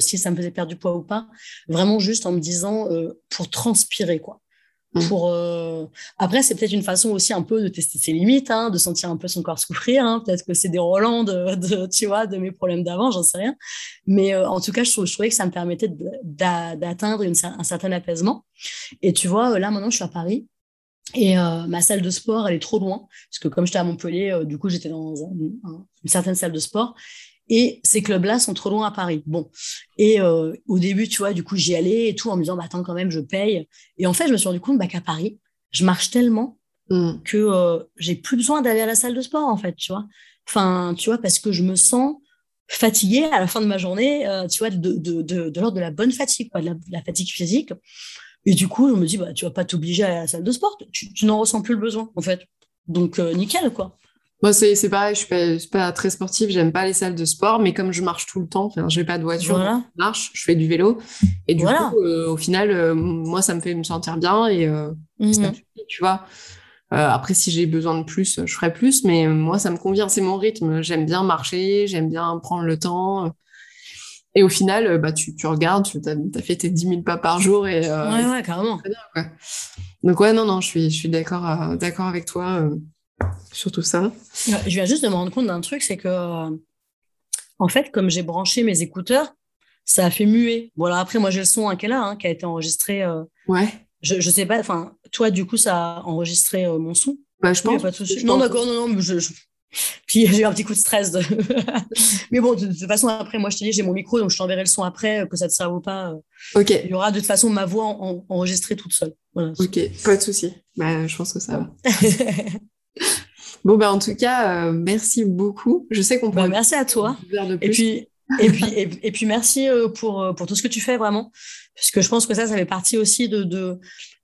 si ça me faisait perdre du poids ou pas. Vraiment juste en me disant pour transpirer, quoi. Mmh. Pour euh, après, c'est peut-être une façon aussi un peu de tester ses limites, hein, de sentir un peu son corps souffrir. Hein. Peut-être que c'est des relents de, tu vois, de mes problèmes d'avant, j'en sais rien. Mais euh, en tout cas, je, je, trouvais que ça me permettait d'atteindre un certain apaisement. Et tu vois, là maintenant, je suis à Paris. Et euh, ma salle de sport, elle est trop loin, parce que comme j'étais à Montpellier, du coup, j'étais dans une certaine salle de sport. Et ces clubs-là sont trop loin à Paris. Bon. Et euh, au début, tu vois, du coup, j'y allais et tout en me disant, bah, attends, quand même, je paye. Et en fait, je me suis rendu compte bah, qu'à Paris, je marche tellement mm. que euh, j'ai plus besoin d'aller à la salle de sport, en fait, tu vois. Enfin, tu vois, parce que je me sens fatiguée à la fin de ma journée, euh, tu vois, de, de, de, de l'ordre de la bonne fatigue, quoi, de la, fatigue physique. Et du coup, je me dis, bah, tu vas pas t'obliger à aller à la salle de sport. Tu, tu n'en ressens plus le besoin, en fait. Donc, nickel, quoi. Moi, c'est pareil, je suis, pas, suis pas très sportive, j'aime pas les salles de sport, mais comme je marche tout le temps, enfin, j'ai pas de voiture, je marche, je fais du vélo. Et du coup, euh, au final, euh, moi, ça me fait me sentir bien et euh, mhm. tu vois. après, si j'ai besoin de plus, je ferai plus, mais moi, ça me convient, c'est mon rythme. J'aime bien marcher, j'aime bien prendre le temps. Et au final, bah, tu, tu regardes, tu as, fait tes 10 000 pas par jour. Et, ouais, ouais, carrément. Donc, ouais, non, non, je suis, je suis d'accord, d'accord avec toi surtout ça. Je viens juste de me rendre compte d'un truc, c'est que en fait, comme j'ai branché mes écouteurs, ça a fait muer. Voilà, après, moi, j'ai le son hein, qui est là, hein, qui a été enregistré. Euh, ouais. Je, je sais pas, enfin, toi, du coup, ça a enregistré euh, mon son? Bah, je pense. Pas de non, d'accord, non, non, je, Puis j'ai eu un petit coup de stress. De... mais bon, de, toute façon, après, moi, je te dis, j'ai mon micro, donc je t'enverrai le son après, euh, que ça te serve ou pas. Ok. Il y aura de toute façon ma voix enregistrée toute seule. Voilà. Ok, pas de souci. Bah, je pense que ça va. bon, bah, en tout cas, merci beaucoup. Je sais qu'on peut. Bah, merci à toi. Et puis, et puis, et, puis merci euh, pour, euh, pour tout ce que tu fais vraiment. Parce que je pense que ça, ça fait partie aussi de, de,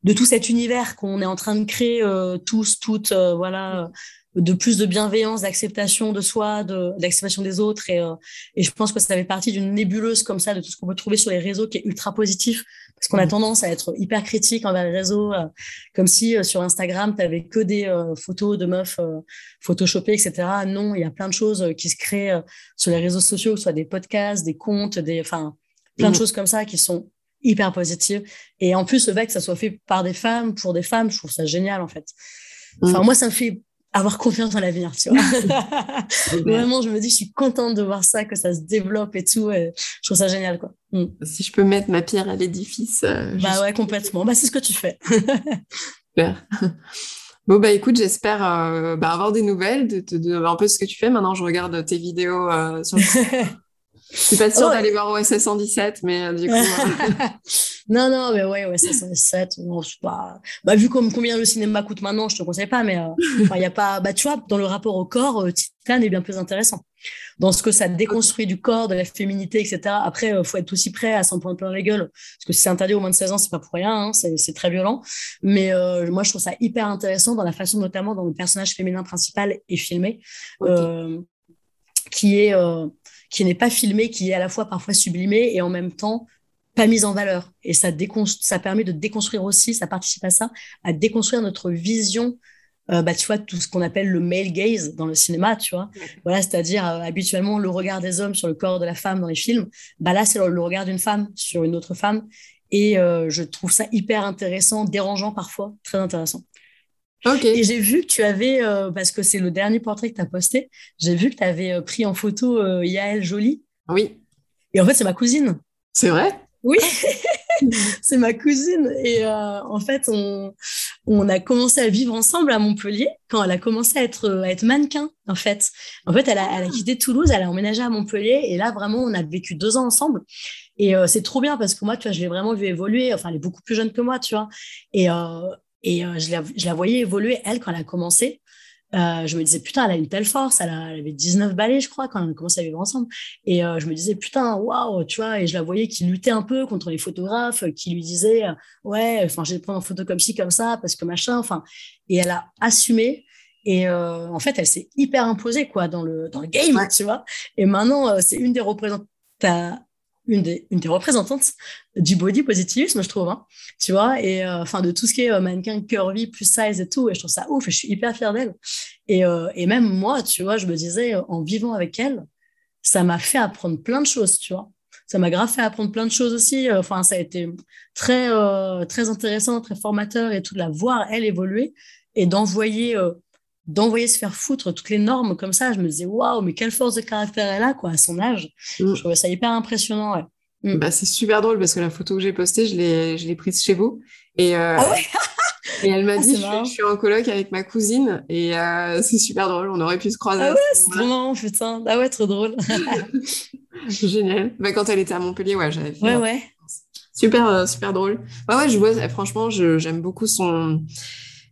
de tout cet univers qu'on est en train de créer euh, tous, toutes, voilà, de plus de bienveillance, d'acceptation de soi, de, d'acceptation des autres. Et, euh, et je pense que ça fait partie d'une nébuleuse comme ça de tout ce qu'on peut trouver sur les réseaux qui est ultra positif. Parce qu'on a mmh. tendance à être hyper critique envers les réseaux, euh, comme si euh, sur Instagram, tu avais que des photos de meufs photoshopées, etc. Non, il y a plein de choses qui se créent sur les réseaux sociaux, soit des podcasts, des comptes, des, enfin, plein de mmh. choses comme ça qui sont hyper positives. Et en plus, le fait que ça soit fait par des femmes, pour des femmes, je trouve ça génial, en fait. Enfin, mmh. moi, ça me fait avoir confiance en l'avenir, tu vois. Vraiment, je me dis, je suis contente de voir ça, que ça se développe et tout. Et je trouve ça génial, quoi. Mm. Si je peux mettre ma pierre à l'édifice. Euh, bah ouais, complètement. Bah, c'est ce que tu fais. Super. Bon, bah écoute, j'espère euh, bah, avoir des nouvelles de, de, un peu ce que tu fais. Maintenant, je regarde tes vidéos euh, sur Je suis pas sûre d'aller voir OSS 117, mais du coup. Euh. non, non, mais ouais, OSS 117, non, pas. Bah, vu comme combien le cinéma coûte maintenant, je te conseille pas, mais il euh, y a pas. Bah, tu vois, dans le rapport au corps, Titan est bien plus intéressant. Dans ce que ça déconstruit du corps, de la féminité, etc. Après, il faut être aussi prêt à s'en prendre plein la gueule. Parce que si c'est interdit au moins de 16 ans, c'est pas pour rien, hein, c'est très violent. Mais moi, je trouve ça hyper intéressant dans la façon, notamment, dont le personnage féminin principal est filmé. qui est qui n'est pas filmé, qui est à la fois parfois sublimé et en même temps pas mise en valeur. Et ça, ça permet de déconstruire aussi, ça participe à ça, à déconstruire notre vision, euh, bah, tu vois, tout ce qu'on appelle le male gaze dans le cinéma, tu vois. Voilà, c'est-à-dire euh, habituellement le regard des hommes sur le corps de la femme dans les films. Bah là, c'est le, regard d'une femme sur une autre femme. Et euh, je trouve ça hyper intéressant, dérangeant parfois, très intéressant. Et j'ai vu que tu avais, parce que c'est le dernier portrait que tu as posté, j'ai vu que tu avais pris en photo Yael Jolie. Oui. Et en fait, c'est ma cousine. C'est vrai? Oui, c'est ma cousine. Et en fait, on, on a commencé à vivre ensemble à Montpellier quand elle a commencé à être, à être mannequin, en fait. En fait, elle a, elle a quitté Toulouse, elle a emménagé à Montpellier. Et là, vraiment, on a vécu deux ans ensemble. Et c'est trop bien parce que moi, tu vois, je l'ai vraiment vu évoluer. Enfin, elle est beaucoup plus jeune que moi, tu vois. Et, et euh, je, la, je, la, voyais évoluer, elle, quand elle a commencé. Euh, je me disais, putain, elle a une telle force. Elle, a, elle avait 19 balais, je crois, quand on a commencé à vivre ensemble. Et euh, je me disais, putain, waouh, tu vois. Et je la voyais qui luttait un peu contre les photographes, qui lui disaient, ouais, enfin, j'ai prendre en photo comme ci, comme ça, parce que machin. Enfin, et elle a assumé. Et euh, en fait, elle s'est hyper imposée, quoi, dans le, dans le game, tu vois. Et maintenant, c'est une des représentantes une des, représentantes du body positivisme, je trouve, hein, tu vois, et euh, enfin de tout ce qui est euh, mannequin curvy plus size et tout, et je trouve ça ouf, et je suis hyper fière d'elle. Et, euh, et même moi, tu vois, je me disais, en vivant avec elle, ça m'a fait apprendre plein de choses, tu vois. Ça m'a grave fait apprendre plein de choses aussi. Enfin, ça a été très, très intéressant, très formateur et tout, de la voir, elle, évoluer et d'envoyer d'envoyer se faire foutre toutes les normes comme ça. Je me disais, waouh, mais quelle force de caractère elle a, quoi, à son âge. Mm. Je trouvais ça hyper impressionnant, ouais. Mm. Bah, c'est super drôle parce que la photo que j'ai postée, je l'ai, je l'ai prise chez vous. Et, euh, ah ouais? et elle m'a ah, dit, je, suis en coloc avec ma cousine et euh, c'est super drôle. On aurait pu se croiser. Ah ouais, c'est trop marrant, putain. Ah ouais, trop drôle. Génial. Bah, quand elle était à Montpellier, ouais, j'avais fait. Ouais, ouais. Super, euh, super drôle. Ouais, ouais, je vois, franchement, je, j'aime beaucoup son,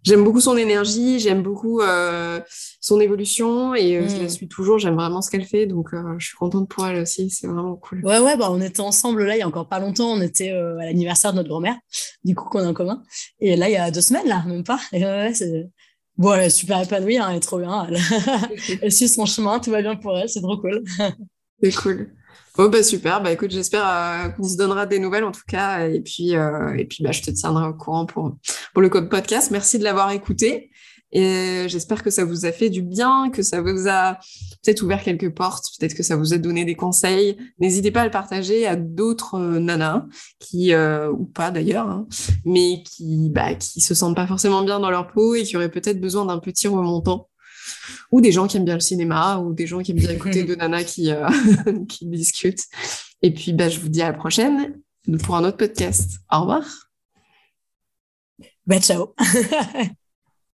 j'aime beaucoup son énergie, j'aime beaucoup euh, son évolution et euh, je la mm. suis toujours. J'aime vraiment ce qu'elle fait, donc euh, je suis contente pour elle aussi. C'est vraiment cool. Ouais, ouais, bah on était ensemble là il y a encore pas longtemps. On était à l'anniversaire de notre grand-mère, du coup qu'on a en commun. Et là il y a deux semaines là, même pas. Et ouais, c'est bon, elle est super épanouie, hein, elle est trop bien. Elle, elle suit son chemin, tout va bien pour elle, c'est trop cool. c'est cool. Oh bah super, bah écoute, j'espère euh, qu'on se donnera des nouvelles en tout cas, et puis euh, et puis bah je te tiendrai au courant pour le code podcast. Merci de l'avoir écouté et j'espère que ça vous a fait du bien, que ça vous a peut-être ouvert quelques portes, peut-être que ça vous a donné des conseils. N'hésitez pas à le partager à d'autres euh, nanas qui ou pas d'ailleurs, hein, mais qui bah qui se sentent pas forcément bien dans leur peau et qui auraient peut-être besoin d'un petit remontant ou des gens qui aiment bien le cinéma, ou des gens qui aiment bien écouter deux nanas qui, qui discutent. Et puis, bah, je vous dis à la prochaine pour un autre podcast. Au revoir. Bah, ciao.